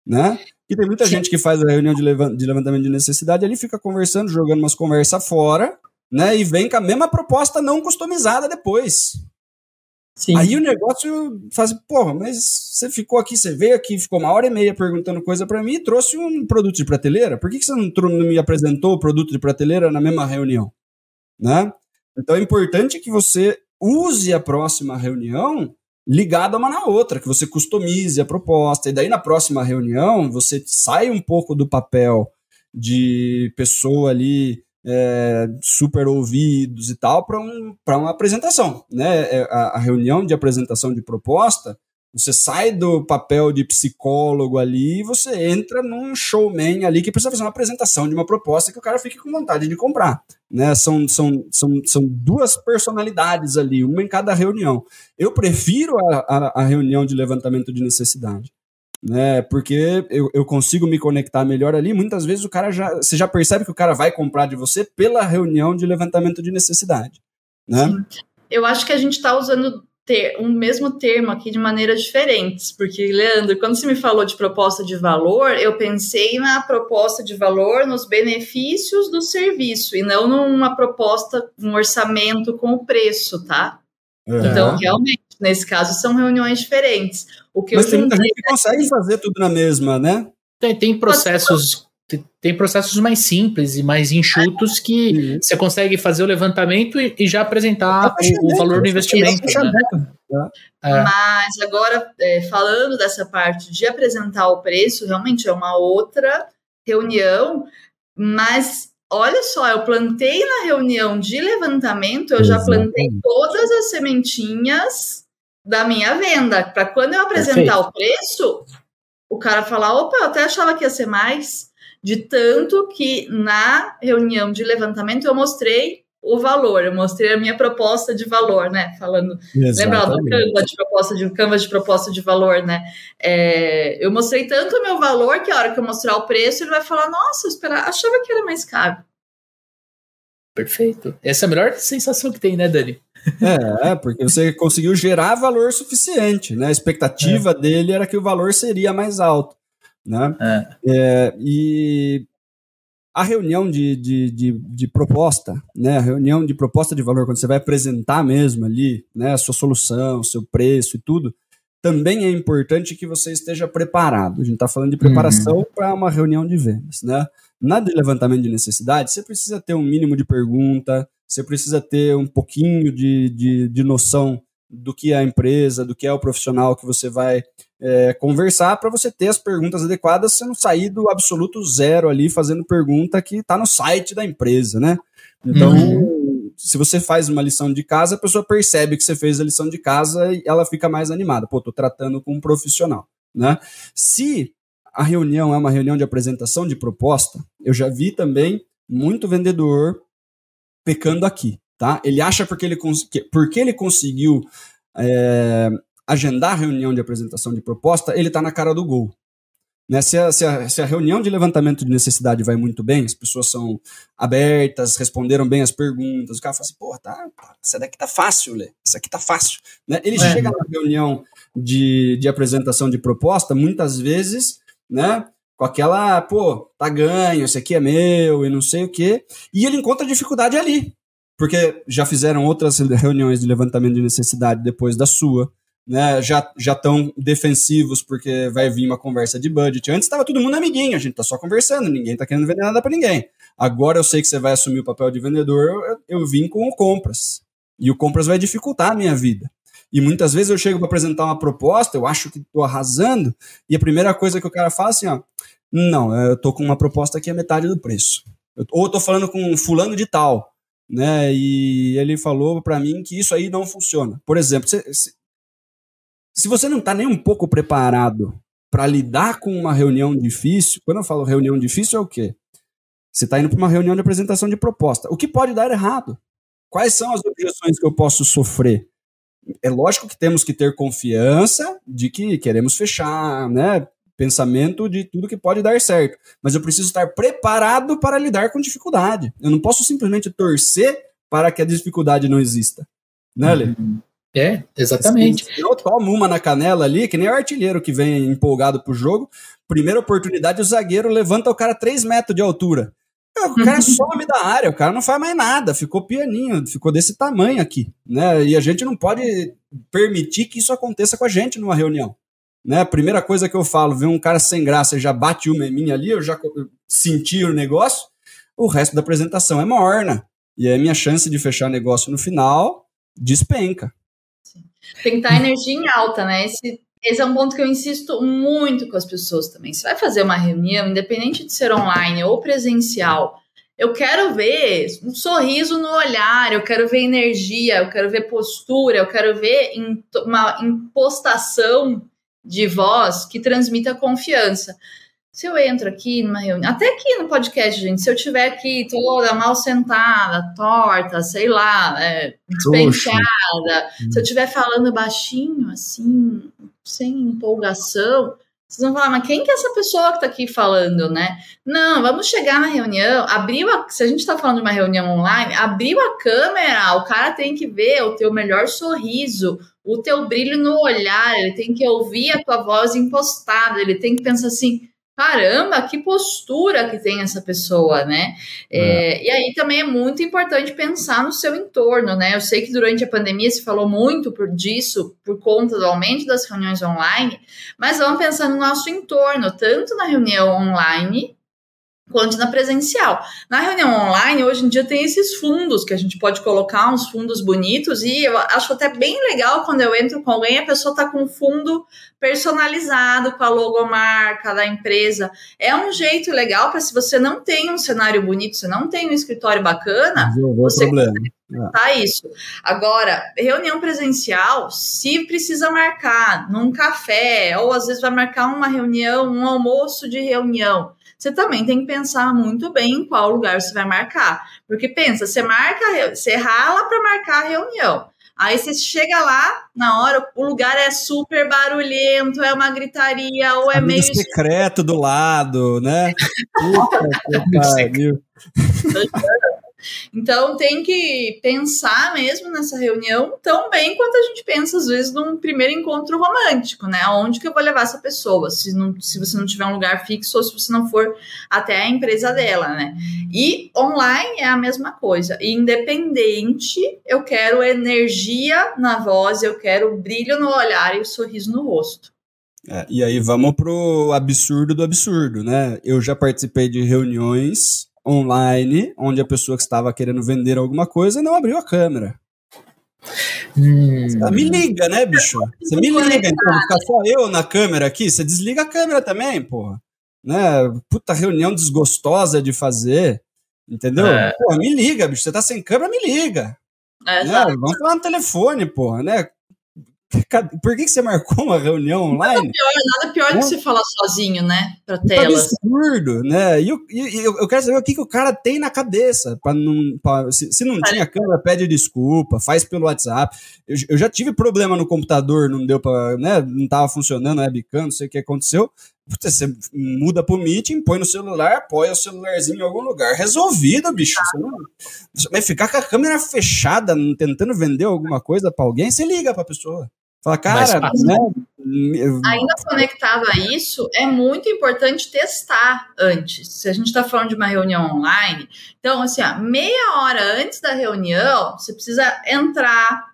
né? E tem muita gente que faz a reunião de, levantamento de necessidade, ali fica conversando, jogando umas conversas fora, né? E vem com a mesma proposta não customizada depois. Sim. Aí o negócio faz, porra, mas você ficou aqui, você veio aqui, ficou uma hora e meia perguntando coisa para mim e trouxe um produto de prateleira. Por que, que você não, não me apresentou o produto de prateleira na mesma reunião? Né? Então é importante que você use a próxima reunião ligada uma na outra, que você customize a proposta. E daí na próxima reunião você sai um pouco do papel de pessoa ali é, super ouvidos e tal para um, uma apresentação. Né? É, a, a, reunião de apresentação de proposta, você sai do papel de psicólogo ali e você entra num showman ali que precisa fazer uma apresentação de uma proposta que o cara fique com vontade de comprar. Né? São, são, são, são duas personalidades ali, uma em cada reunião. Eu prefiro a, a, a reunião de levantamento de necessidade né? Porque eu, eu consigo me conectar melhor ali. Muitas vezes o cara já. Você já percebe que o cara vai comprar de você pela reunião de levantamento de necessidade. Né? Sim. Eu acho que a gente está usando ter um mesmo termo aqui de maneiras diferentes, porque, Leandro, quando você me falou de proposta de valor, eu pensei na proposta de valor nos benefícios do serviço e não numa proposta, um orçamento com o preço, tá? Uhum. Então, realmente, nesse caso, são reuniões diferentes. O que Mas tem muita gente que consegue fazer tudo na mesma, né? Tem, tem processos tem processos mais simples e mais enxutos que uhum. você consegue fazer o levantamento e, e já apresentar o, o, valor do investimento. Né? É. Mas agora, é, falando dessa parte de apresentar o preço, realmente é uma outra reunião, mas olha só, eu plantei na reunião de levantamento, eu já plantei todas as sementinhas da minha venda, para quando eu apresentar Perfeito. o preço, o cara falar, opa, eu até achava que ia ser mais, de tanto que na reunião de levantamento eu mostrei o valor, eu mostrei a minha proposta de valor, né? Falando, lembra do Canva de proposta de Canva de proposta de valor, né? É, eu mostrei tanto o meu valor que a hora que eu mostrar o preço, ele vai falar, nossa, eu esperava, achava que era mais caro. Perfeito. Essa é a melhor sensação que tem, né, Dani? É, porque você conseguiu gerar valor suficiente, né? A expectativa é. dele era que o valor seria mais alto, né? É. É, e a reunião de, de, de, de, proposta, né? A reunião de proposta de valor, quando você vai apresentar mesmo ali, né? A sua solução, seu preço e tudo, também é importante que você esteja preparado. A gente está falando de preparação uhum. para uma reunião de vendas, né? Na de levantamento de necessidade, você precisa ter um mínimo de pergunta, você precisa ter um pouquinho de, de, de noção do que é a empresa, do que é o profissional que você vai é, conversar para você ter as perguntas adequadas, você não sair do absoluto zero ali fazendo pergunta que está no site da empresa, né? Então, uhum. se você faz uma lição de casa, a pessoa percebe que você fez a lição de casa e ela fica mais animada. Pô, tô tratando com um profissional, né? Se a reunião é uma reunião de apresentação de proposta, eu já vi também muito vendedor pecando aqui, tá? Ele acha porque ele, porque ele conseguiu é, agendar a reunião de apresentação de proposta, ele está na cara do gol. Né? Se, a, se, a, se, a, reunião de levantamento de necessidade vai muito bem, as pessoas são abertas, responderam bem as perguntas, o cara fala assim, pô, tá, essa daqui tá fácil, Lê, essa aqui tá fácil. Né? Ele é. chega na reunião de, de apresentação de proposta, muitas vezes, né, com aquela, pô, tá ganho, esse aqui é meu e não sei o quê, e ele encontra dificuldade ali, porque já fizeram outras reuniões de levantamento de necessidade depois da sua, né, já já estão defensivos porque vai vir uma conversa de budget. Antes estava todo mundo amiguinho, a gente tá só conversando, ninguém tá querendo vender nada para ninguém. Agora eu sei que você vai assumir o papel de vendedor, eu, eu vim com o compras. E o compras vai dificultar a minha vida. E muitas vezes eu chego para apresentar uma proposta, eu acho que estou arrasando, e a primeira coisa que o cara fala assim, ó, não, eu tô com uma proposta que é metade do preço. ou eu tô falando com fulano de tal né? E ele falou para mim que isso aí não funciona. Por exemplo, se, se, se você não está nem um pouco preparado para lidar com uma reunião difícil, quando eu falo reunião difícil é o quê? Você está indo para uma reunião de apresentação de proposta. O que pode dar errado? Quais são as objeções que eu posso sofrer? É lógico que temos que ter confiança de que queremos fechar, né? pensamento de tudo que pode dar certo. Mas eu preciso estar preparado para lidar com dificuldade. Eu não posso simplesmente torcer para que a dificuldade não exista. Né, Lê? É, exatamente. Se eu tomo uma na canela ali, que nem o artilheiro que vem empolgado pro jogo, primeira oportunidade, o zagueiro levanta o cara 3 metros de altura. O cara some da área, o cara não faz mais nada, ficou pianinho, ficou desse tamanho aqui, né? E a gente não pode permitir que isso aconteça com a gente numa reunião. Né? A primeira coisa que eu falo, ver um cara sem graça e já bate uma em mim ali, eu já senti o negócio, o resto da apresentação é morna. E aí a minha chance de fechar negócio no final despenca. Tem que estar energia em alta, né? Esse, esse é um ponto que eu insisto muito com as pessoas também. Você vai fazer uma reunião, independente de ser online ou presencial, eu quero ver um sorriso no olhar, eu quero ver energia, eu quero ver postura, eu quero ver uma impostação de voz que transmita confiança. Se eu entro aqui numa reunião, até aqui no podcast, gente, se eu tiver aqui toda mal sentada, torta, sei lá, é, despenteada, se eu estiver falando baixinho, assim, sem empolgação, vocês vão falar, mas quem que é essa pessoa que está aqui falando, né? Não, vamos chegar na reunião, abriu a, se a gente está falando de uma reunião online, abriu a câmera, o cara tem que ver o teu melhor sorriso, o teu brilho no olhar, ele tem que ouvir a tua voz impostada, ele tem que pensar assim, caramba, que postura que tem essa pessoa, né? É. É, e aí também é muito importante pensar no seu entorno, né? Eu sei que durante a pandemia se falou muito por disso, por conta do aumento das reuniões online, mas vamos pensar no nosso entorno, tanto na reunião online quanto na presencial. Na reunião online, hoje em dia tem esses fundos que a gente pode colocar uns fundos bonitos e eu acho até bem legal quando eu entro com alguém, a pessoa tá com um fundo personalizado com a logomarca da empresa. É um jeito legal para se você não tem um cenário bonito, você não tem um escritório bacana, você problema. Tá isso. Agora, reunião presencial, se precisa marcar num café, ou às vezes vai marcar uma reunião, um almoço de reunião você também tem que pensar muito bem em qual lugar você vai marcar. Porque pensa, você marca, você rala para marcar a reunião. Aí você chega lá, na hora, o lugar é super barulhento, é uma gritaria, ou é Amigo meio. secreto do lado, né? (laughs) Puta que pariu. (laughs) Então tem que pensar mesmo nessa reunião tão bem quanto a gente pensa às vezes num primeiro encontro romântico, né? Onde que eu vou levar essa pessoa? Se, não, se você não tiver um lugar fixo ou se você não for até a empresa dela, né? E online é a mesma coisa. Independente, eu quero energia na voz, eu quero brilho no olhar e o sorriso no rosto. É, e aí vamos pro absurdo do absurdo, né? Eu já participei de reuniões online, onde a pessoa que estava querendo vender alguma coisa não abriu a câmera. Hum. Me liga, né, bicho? Você me liga, então, ficar só eu na câmera aqui, você desliga a câmera também, porra. Né? Puta reunião desgostosa de fazer. Entendeu? É. Pô, me liga, bicho. Você tá sem câmera, me liga. É, né? Vamos falar no telefone, porra, né? Por que, que você marcou uma reunião online? Nada pior, nada pior do que você falar sozinho, né? Pra tela. É absurdo, né? E eu, eu, eu, quero saber o que, que o cara tem na cabeça. Pra não, pra, se, se não tinha câmera, pede desculpa, faz pelo WhatsApp. Eu, eu, já tive problema no computador, não deu pra. Né, não tava funcionando a webcam, não sei o que aconteceu. Você muda pro meeting, põe no celular, apoia o celularzinho em algum lugar. Resolvido, bicho. Você não, vai ficar com a câmera fechada, tentando vender alguma coisa para alguém, você liga pra pessoa. Fala, cara, né? Ainda conectado a isso, é muito importante testar antes. Se a gente está falando de uma reunião online, então, assim, ó, meia hora antes da reunião, você precisa entrar.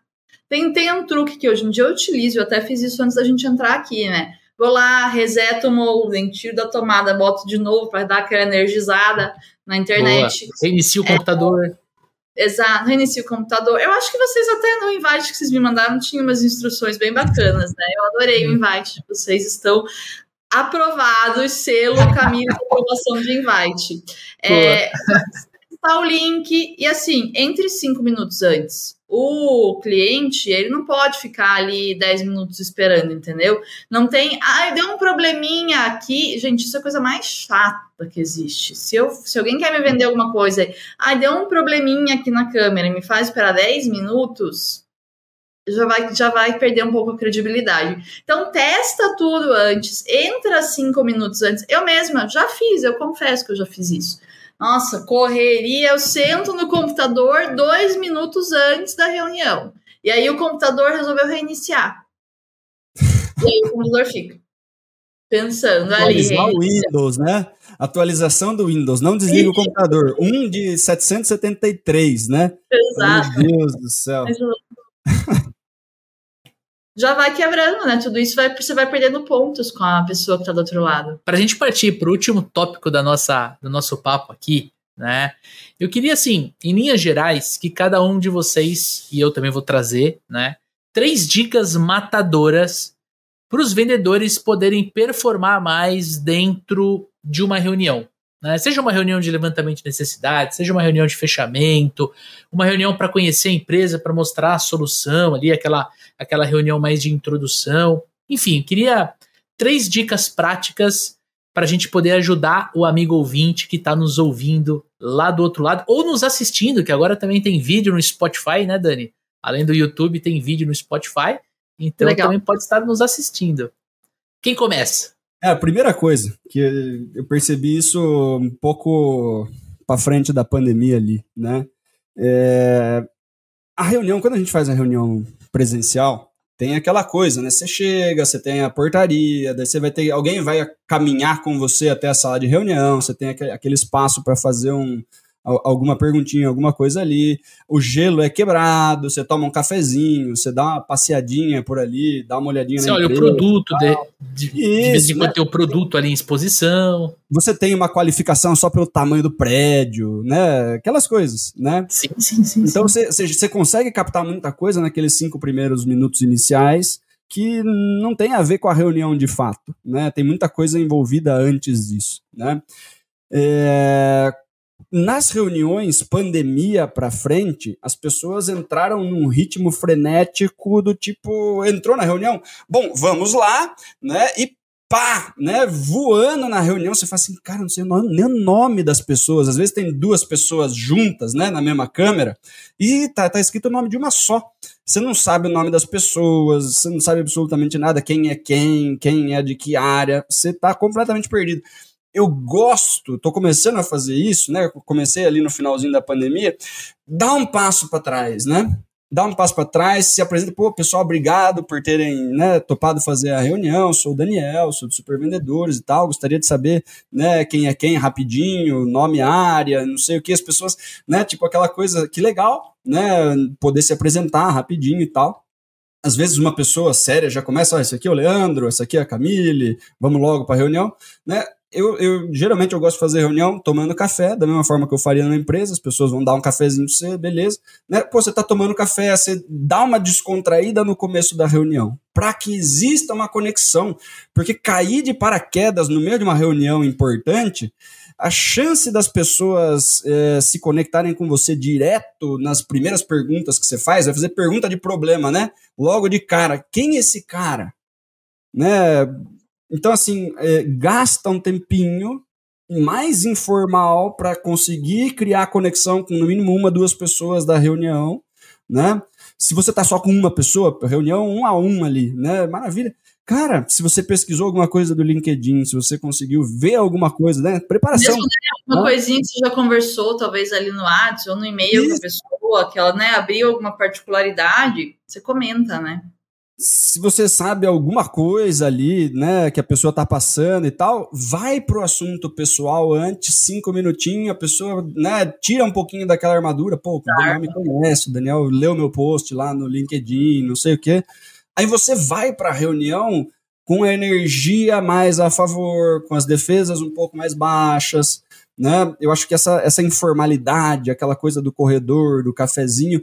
Tem, tem um truque que hoje em dia eu utilizo, eu até fiz isso antes da gente entrar aqui, né? Vou lá, reseto o modem, tiro da tomada, boto de novo para dar aquela energizada na internet. Reinicia o é, computador. Exato, reinicia o computador. Eu acho que vocês até no invite que vocês me mandaram tinham umas instruções bem bacanas, né? Eu adorei o invite. Vocês estão aprovados, selo Camila de aprovação de invite. É, está o link e assim, entre cinco minutos antes o cliente, ele não pode ficar ali 10 minutos esperando, entendeu? Não tem, ai, deu um probleminha aqui. Gente, isso é a coisa mais chata que existe. Se, eu, se alguém quer me vender alguma coisa, ai, deu um probleminha aqui na câmera e me faz esperar 10 minutos, já vai, já vai perder um pouco a credibilidade. Então, testa tudo antes, entra 5 minutos antes. Eu mesma já fiz, eu confesso que eu já fiz isso. Nossa, correria, eu sento no computador dois minutos antes da reunião. E aí o computador resolveu reiniciar. e aí o computador fica pensando Atualizar ali. o Windows, né? Atualização do Windows, não desliga o computador. Um de 773, né? Exato. Meu Deus do céu. Já vai quebrando, né? Tudo isso vai, você vai perdendo pontos com a pessoa que está do outro lado. Para a gente partir para o último tópico da nossa, do nosso papo aqui, né? Eu queria, assim, em linhas gerais, que cada um de vocês, e eu também vou trazer, né? Três dicas matadoras para os vendedores poderem performar mais dentro de uma reunião. Né? Seja uma reunião de levantamento de necessidades, seja uma reunião de fechamento, uma reunião para conhecer a empresa, para mostrar a solução ali, aquela, aquela reunião mais de introdução. Enfim, queria três dicas práticas para a gente poder ajudar o amigo ouvinte que está nos ouvindo lá do outro lado, ou nos assistindo, que agora também tem vídeo no Spotify, né, Dani? Além do YouTube, tem vídeo no Spotify, então Legal. também pode estar nos assistindo. Quem começa? É, a primeira coisa, que eu percebi isso um pouco para frente da pandemia ali, né? É, a reunião, quando a gente faz a reunião presencial, tem aquela coisa, né? Você chega, você tem a portaria, daí você vai ter alguém vai caminhar com você até a sala de reunião, você tem aquele espaço para fazer um, alguma perguntinha, alguma coisa ali. O gelo é quebrado, você toma um cafezinho, você dá uma passeadinha por ali, dá uma olhadinha você na olha o produto, de, de, Isso, de, vez em quando né? tem o produto ali em exposição. Você tem uma qualificação só pelo tamanho do prédio, né? Aquelas coisas, né? Sim, sim, sim. Então sim. Você, você consegue captar muita coisa naqueles cinco primeiros minutos iniciais que não tem a ver com a reunião de fato, né? Tem muita coisa envolvida antes disso, né? É, nas reuniões, pandemia para frente, as pessoas entraram num ritmo frenético do tipo, entrou na reunião, bom, vamos lá, né? E pá, né, voando na reunião, você fala assim, cara, não sei nem o nome das pessoas. Às vezes tem duas pessoas juntas, né, na mesma câmera, e tá, tá escrito o nome de uma só. Você não sabe o nome das pessoas, você não sabe absolutamente nada, quem é quem, quem é de que área, você tá completamente perdido eu gosto, estou começando a fazer isso, né? Comecei ali no finalzinho da pandemia, dá um passo para trás, né? Dá um passo para trás, se apresenta, pô, pessoal, obrigado por terem né, topado fazer a reunião. Sou o Daniel, sou do Super Vendedores e tal. Gostaria de saber né, quem é quem rapidinho, nome, área, não sei o que. As pessoas, né, tipo aquela coisa que legal, né, poder se apresentar rapidinho e tal às vezes uma pessoa séria já começa, ah, esse aqui é o Leandro, essa aqui é a Camille, vamos logo para a reunião, né? Eu, eu geralmente eu gosto de fazer reunião tomando café, da mesma forma que eu faria na empresa, as pessoas vão dar um cafezinho pra você, beleza. Né? Pô, você tá tomando café, você dá uma descontraída no começo da reunião, para que exista uma conexão, porque cair de paraquedas no meio de uma reunião importante, a chance das pessoas é, se conectarem com você direto nas primeiras perguntas que você faz, vai fazer pergunta de problema, né? Logo de cara, quem é esse cara? Né? Então, assim, é, gasta um tempinho mais informal para conseguir criar conexão com no mínimo uma, duas pessoas da reunião, né? Se você tá só com uma pessoa, reunião um a um ali, né? Maravilha. Cara, se você pesquisou alguma coisa do LinkedIn, se você conseguiu ver alguma coisa, né? Preparação. Mesmo, né? Uma ah. coisinha que você já conversou, talvez ali no WhatsApp ou no e-mail com a pessoa, que ela né, abriu alguma particularidade, você comenta, né? Se você sabe alguma coisa ali, né, que a pessoa tá passando e tal, vai pro assunto pessoal antes, cinco minutinhos, a pessoa, né, tira um pouquinho daquela armadura, pô, o Daniel me conhece, o Daniel leu meu post lá no LinkedIn, não sei o quê. Aí você vai pra reunião com a energia mais a favor, com as defesas um pouco mais baixas, né? Eu acho que essa, essa informalidade, aquela coisa do corredor, do cafezinho,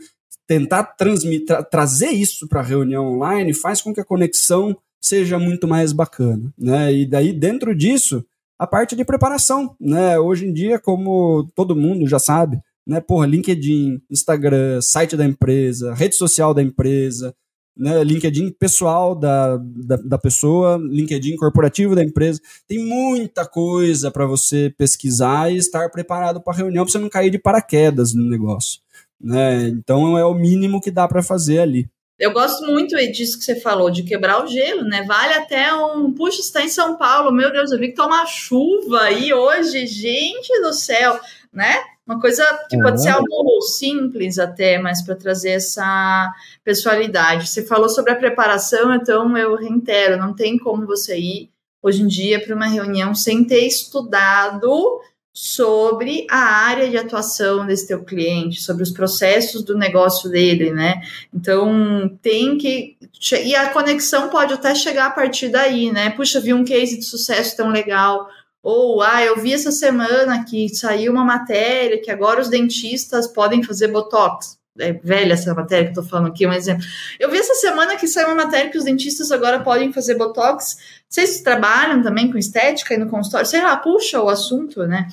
tentar transmitir, tra trazer isso para a reunião online faz com que a conexão seja muito mais bacana, né? E daí dentro disso a parte de preparação, né? Hoje em dia, como todo mundo já sabe, né? Porra, LinkedIn, Instagram, site da empresa, rede social da empresa, né? LinkedIn pessoal da, da, da pessoa, LinkedIn corporativo da empresa. Tem muita coisa para você pesquisar e estar preparado para a reunião para você não cair de paraquedas no negócio. Né? Então é o mínimo que dá para fazer ali. Eu gosto muito disso que você falou, de quebrar o gelo, né? Vale até um. Puxa, está em São Paulo, meu Deus, eu vi que tá uma chuva aí hoje, gente do céu, né? Uma coisa que pode ser algo simples até, mas para trazer essa pessoalidade. Você falou sobre a preparação, então eu reitero: não tem como você ir hoje em dia para uma reunião sem ter estudado sobre a área de atuação desse teu cliente, sobre os processos do negócio dele, né? Então, tem que e a conexão pode até chegar a partir daí, né? Puxa, vi um case de sucesso tão legal, ou ah, eu vi essa semana que saiu uma matéria que agora os dentistas podem fazer botox. É velha essa matéria que eu tô falando aqui, um exemplo. Eu vi essa semana que saiu uma matéria que os dentistas agora podem fazer botox. Vocês trabalham também com estética e no consultório? Sei lá, puxa o assunto, né?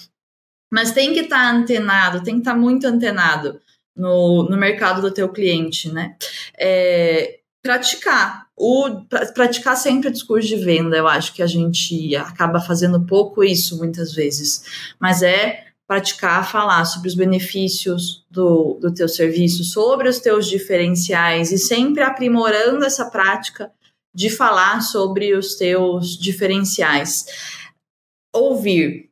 Mas tem que estar tá antenado, tem que estar tá muito antenado no, no mercado do teu cliente, né? É, praticar. O, praticar sempre o discurso de venda, eu acho que a gente acaba fazendo pouco isso muitas vezes. Mas é praticar, falar sobre os benefícios do, do teu serviço, sobre os teus diferenciais e sempre aprimorando essa prática de falar sobre os teus diferenciais. Ouvir,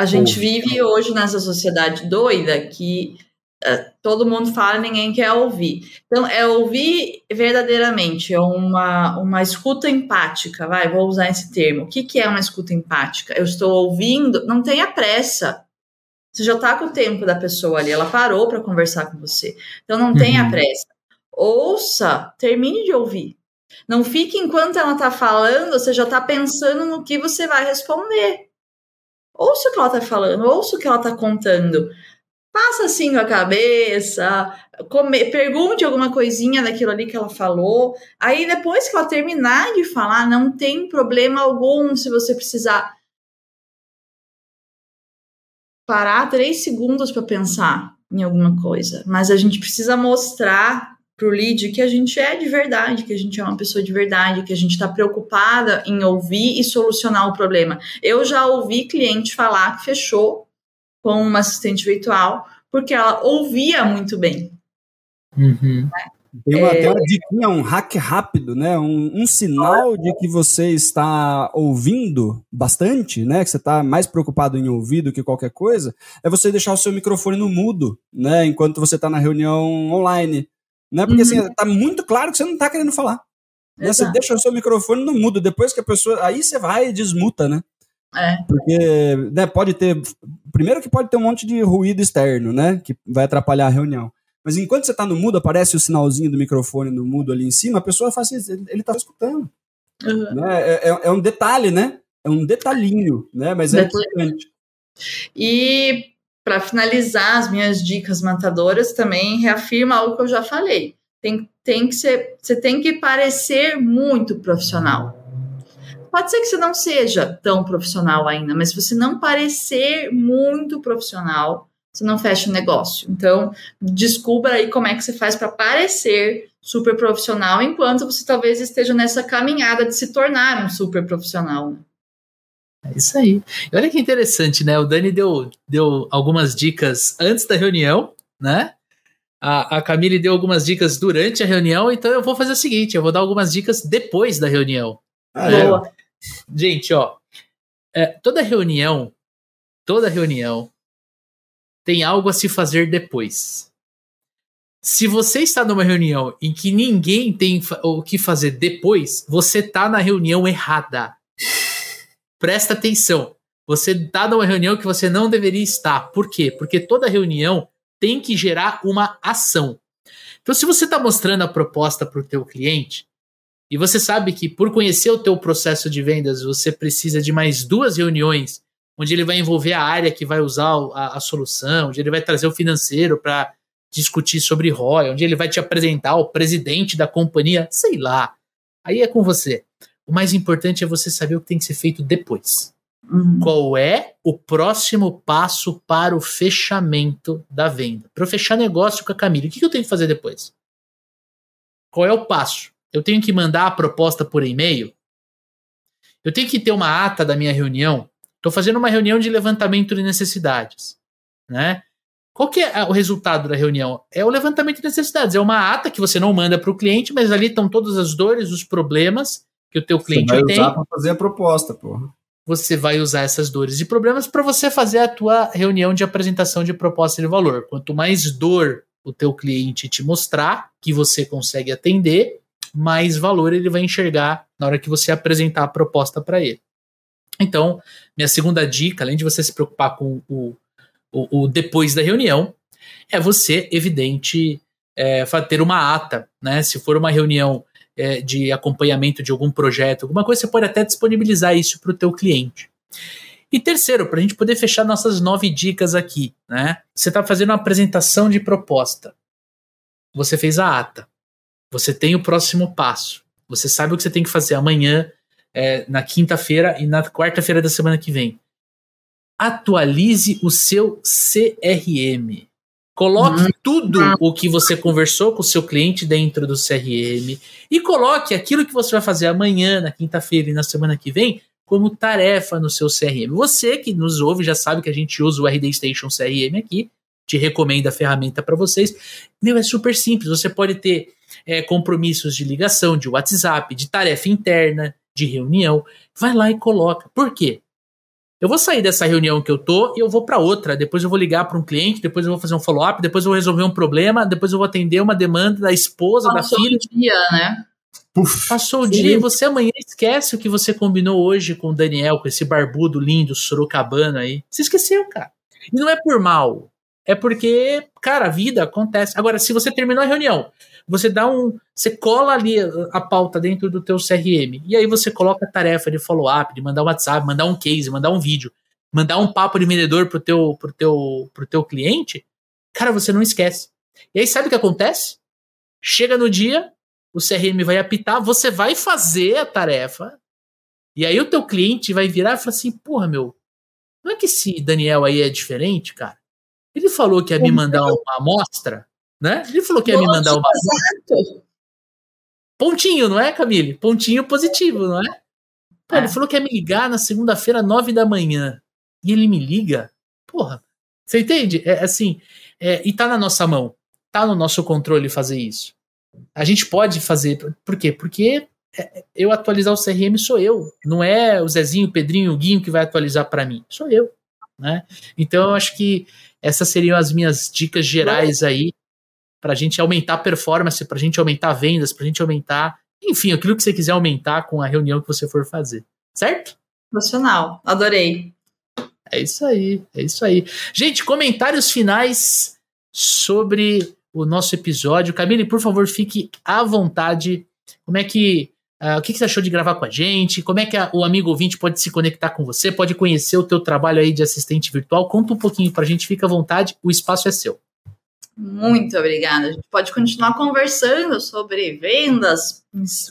a gente vive hoje nessa sociedade doida que uh, todo mundo fala e ninguém quer ouvir. Então, é ouvir verdadeiramente, é uma, uma escuta empática, vai, vou usar esse termo. O que, que é uma escuta empática? Eu estou ouvindo, não tenha pressa. Você já está com o tempo da pessoa ali, ela parou para conversar com você. Então, não tenha uhum. pressa. Ouça, termine de ouvir. Não fique enquanto ela está falando, você já está pensando no que você vai responder ouça o que ela está falando, ouça o que ela está contando. Passa assim a cabeça, come, pergunte alguma coisinha daquilo ali que ela falou. Aí depois que ela terminar de falar, não tem problema algum se você precisar parar três segundos para pensar em alguma coisa. Mas a gente precisa mostrar para o lead que a gente é de verdade, que a gente é uma pessoa de verdade, que a gente está preocupada em ouvir e solucionar o problema. Eu já ouvi cliente falar que fechou com uma assistente virtual porque ela ouvia muito bem. Uhum. Tem uma, é... uma dica, um hack rápido, né? Um, um, sinal de que você está ouvindo bastante, né? Que você está mais preocupado em ouvir do que qualquer coisa, é você deixar o seu microfone no mudo, né? Enquanto você está na reunião online. Né? Porque assim, uhum. assim, tá muito claro que você não tá querendo falar. Né? Você deixa o seu microfone no mudo, depois que a pessoa. Aí você vai e desmuta, né? É. Porque né, pode ter. Primeiro que pode ter um monte de ruído externo, né? Que vai atrapalhar a reunião. Mas enquanto você tá no mudo, aparece o sinalzinho do microfone no mudo ali em cima, a pessoa fala assim, ele tá escutando. Uhum. Né? É, é, é, um detalhe, né? é um detalhinho, né? Mas é importante. E para finalizar as minhas dicas matadoras, também reafirma algo que eu já falei. Tem, tem que ser, você tem que parecer muito profissional. Pode ser que você não seja tão profissional ainda, mas se você não parecer muito profissional, você não fecha o negócio. Então, descubra aí como é que você faz para parecer super profissional, enquanto você talvez esteja nessa caminhada de se tornar um super profissional. É isso aí. E olha que interessante, né? O Dani deu, deu algumas dicas antes da reunião, né? A, a Camille deu algumas dicas durante a reunião, então eu vou fazer o seguinte: eu vou dar algumas dicas depois da reunião. Ah, é? Boa. Gente, ó, é, toda reunião, toda reunião tem algo a se fazer depois. Se você está numa reunião em que ninguém tem o que fazer depois, você está na reunião errada. Presta atenção. Você está numa reunião que você não deveria estar. Por quê? Porque toda reunião tem que gerar uma ação. Então, se você está mostrando a proposta para o teu cliente e você sabe que por conhecer o teu processo de vendas você precisa de mais duas reuniões onde ele vai envolver a área que vai usar a, a solução, onde ele vai trazer o financeiro para discutir sobre ROI, onde ele vai te apresentar o presidente da companhia, sei lá. Aí é com você. O mais importante é você saber o que tem que ser feito depois. Uhum. Qual é o próximo passo para o fechamento da venda? Para eu fechar negócio com a Camila, o que eu tenho que fazer depois? Qual é o passo? Eu tenho que mandar a proposta por e-mail? Eu tenho que ter uma ata da minha reunião Estou fazendo uma reunião de levantamento de necessidades, né? Qual que é o resultado da reunião? É o levantamento de necessidades. É uma ata que você não manda para o cliente, mas ali estão todas as dores, os problemas que o teu cliente tem. Você vai usar para fazer a proposta, porra. Você vai usar essas dores e problemas para você fazer a tua reunião de apresentação de proposta de valor. Quanto mais dor o teu cliente te mostrar que você consegue atender, mais valor ele vai enxergar na hora que você apresentar a proposta para ele. Então, minha segunda dica, além de você se preocupar com o, o, o depois da reunião, é você, evidente, é, ter uma ata, né? Se for uma reunião é, de acompanhamento de algum projeto, alguma coisa, você pode até disponibilizar isso para o teu cliente. E terceiro, para a gente poder fechar nossas nove dicas aqui, né? Você está fazendo uma apresentação de proposta. Você fez a ata. Você tem o próximo passo. Você sabe o que você tem que fazer amanhã é, na quinta-feira e na quarta-feira da semana que vem. Atualize o seu CRM. Coloque uhum. tudo o que você conversou com o seu cliente dentro do CRM e coloque aquilo que você vai fazer amanhã, na quinta-feira e na semana que vem como tarefa no seu CRM. Você que nos ouve já sabe que a gente usa o RD Station CRM aqui, te recomendo a ferramenta para vocês. Meu, é super simples. Você pode ter é, compromissos de ligação, de WhatsApp, de tarefa interna, de reunião, vai lá e coloca. Por quê? Eu vou sair dessa reunião que eu tô e eu vou para outra. Depois eu vou ligar para um cliente, depois eu vou fazer um follow-up, depois eu vou resolver um problema, depois eu vou atender uma demanda da esposa, Passou da filha. Passou o dia, né? Puf, Passou o dia e você amanhã esquece o que você combinou hoje com o Daniel, com esse barbudo lindo, sorocabano aí. Você esqueceu, cara. E não é por mal. É porque, cara, a vida acontece. Agora, se você terminou a reunião, você dá um. Você cola ali a pauta dentro do teu CRM. E aí você coloca a tarefa de follow-up, de mandar um WhatsApp, mandar um case, mandar um vídeo, mandar um papo de vendedor pro teu, pro teu, pro teu cliente. Cara, você não esquece. E aí sabe o que acontece? Chega no dia, o CRM vai apitar, você vai fazer a tarefa. E aí o teu cliente vai virar e falar assim: porra, meu, não é que esse Daniel aí é diferente, cara? Ele falou que ia me mandar uma amostra, né? Ele falou que ia me mandar uma amostra. Pontinho, não é, Camille? Pontinho positivo, não é? Pô, é. Ele falou que ia me ligar na segunda-feira, nove da manhã. E ele me liga? Porra, você entende? É assim, é, e tá na nossa mão. Tá no nosso controle fazer isso. A gente pode fazer. Por quê? Porque é, eu atualizar o CRM sou eu. Não é o Zezinho, o Pedrinho, o Guinho que vai atualizar para mim. Sou eu. Né? Então eu acho que essas seriam as minhas dicas gerais aí para a gente aumentar a performance, para a gente aumentar vendas, para a gente aumentar, enfim, aquilo que você quiser aumentar com a reunião que você for fazer, certo? Nacional, adorei. É isso aí, é isso aí. Gente, comentários finais sobre o nosso episódio. Camille, por favor, fique à vontade. Como é que Uh, o que, que, você achou de gravar com a gente? Como é que a, o amigo ouvinte pode se conectar com você? Pode conhecer o teu trabalho aí de assistente virtual? Conta um pouquinho para a gente, fica à vontade, o espaço é seu. Muito obrigada. A gente pode continuar conversando sobre vendas,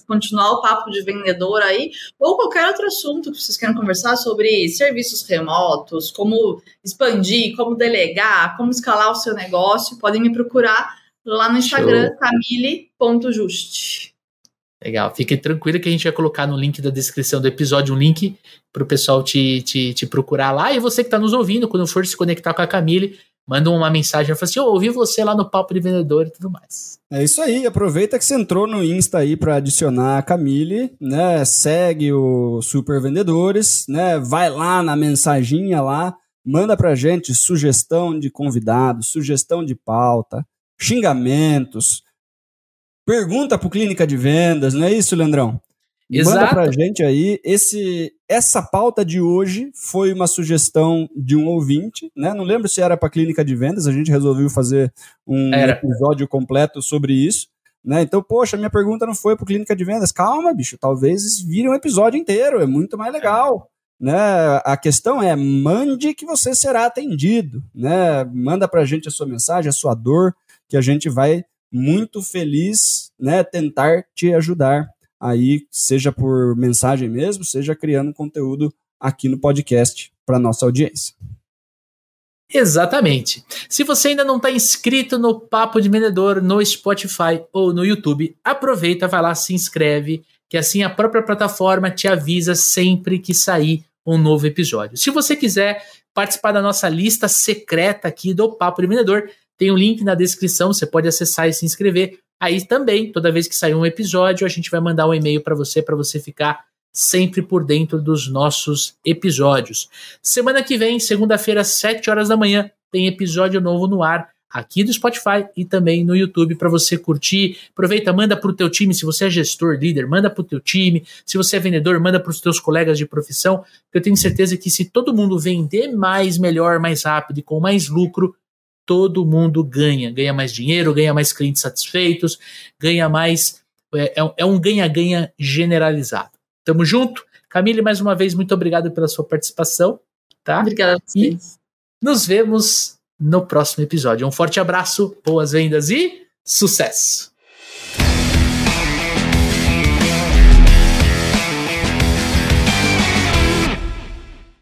continuar o papo de vendedor aí, ou qualquer outro assunto que vocês queiram conversar sobre serviços remotos, como expandir, como delegar, como escalar o seu negócio. Podem me procurar lá no Instagram, camille.juste. Legal, fique tranquilo que a gente vai colocar no link da descrição do episódio um link para o pessoal te, te, te, procurar lá. E você que está nos ouvindo, quando for se conectar com a Camille, manda uma mensagem e fala assim: Eu ouvi você lá no Papo de Vendedor e tudo mais. É isso aí, aproveita que você entrou no Insta aí para adicionar a Camille, né? Segue o Super Vendedores, né? Vai lá na mensaginha lá, manda pra gente sugestão de convidado, sugestão de pauta, xingamentos Pergunta pro Clínica de Vendas, não é isso, Leandrão? Exato. Manda pra gente aí. Esse, essa pauta de hoje foi uma sugestão de um ouvinte, né? Não lembro se era para Clínica de Vendas, a gente resolveu fazer um era. episódio completo sobre isso. Né? Então, poxa, minha pergunta não foi para Clínica de Vendas. Calma, bicho, talvez vire um episódio inteiro, é muito mais legal. Né? A questão é, mande que você será atendido. Né? Manda para a gente a sua mensagem, a sua dor, que a gente vai muito feliz, né, tentar te ajudar aí, seja por mensagem mesmo, seja criando conteúdo aqui no podcast para nossa audiência. Exatamente. Se você ainda não está inscrito no Papo de Vendedor no Spotify ou no YouTube, aproveita, vai lá, se inscreve, que assim a própria plataforma te avisa sempre que sair um novo episódio. Se você quiser participar da nossa lista secreta aqui do Papo de Vendedor, tem um link na descrição, você pode acessar e se inscrever. Aí também, toda vez que sair um episódio, a gente vai mandar um e-mail para você, para você ficar sempre por dentro dos nossos episódios. Semana que vem, segunda-feira, 7 horas da manhã, tem episódio novo no ar aqui do Spotify e também no YouTube para você curtir. Aproveita, manda para o teu time, se você é gestor, líder, manda para o teu time. Se você é vendedor, manda para os teus colegas de profissão. Eu tenho certeza que se todo mundo vender mais, melhor, mais rápido e com mais lucro, todo mundo ganha. Ganha mais dinheiro, ganha mais clientes satisfeitos, ganha mais. É, é, é um ganha-ganha generalizado. Tamo junto. Camille, mais uma vez, muito obrigado pela sua participação. Tá? Obrigada a vocês. E nos vemos no próximo episódio. Um forte abraço, boas vendas e sucesso!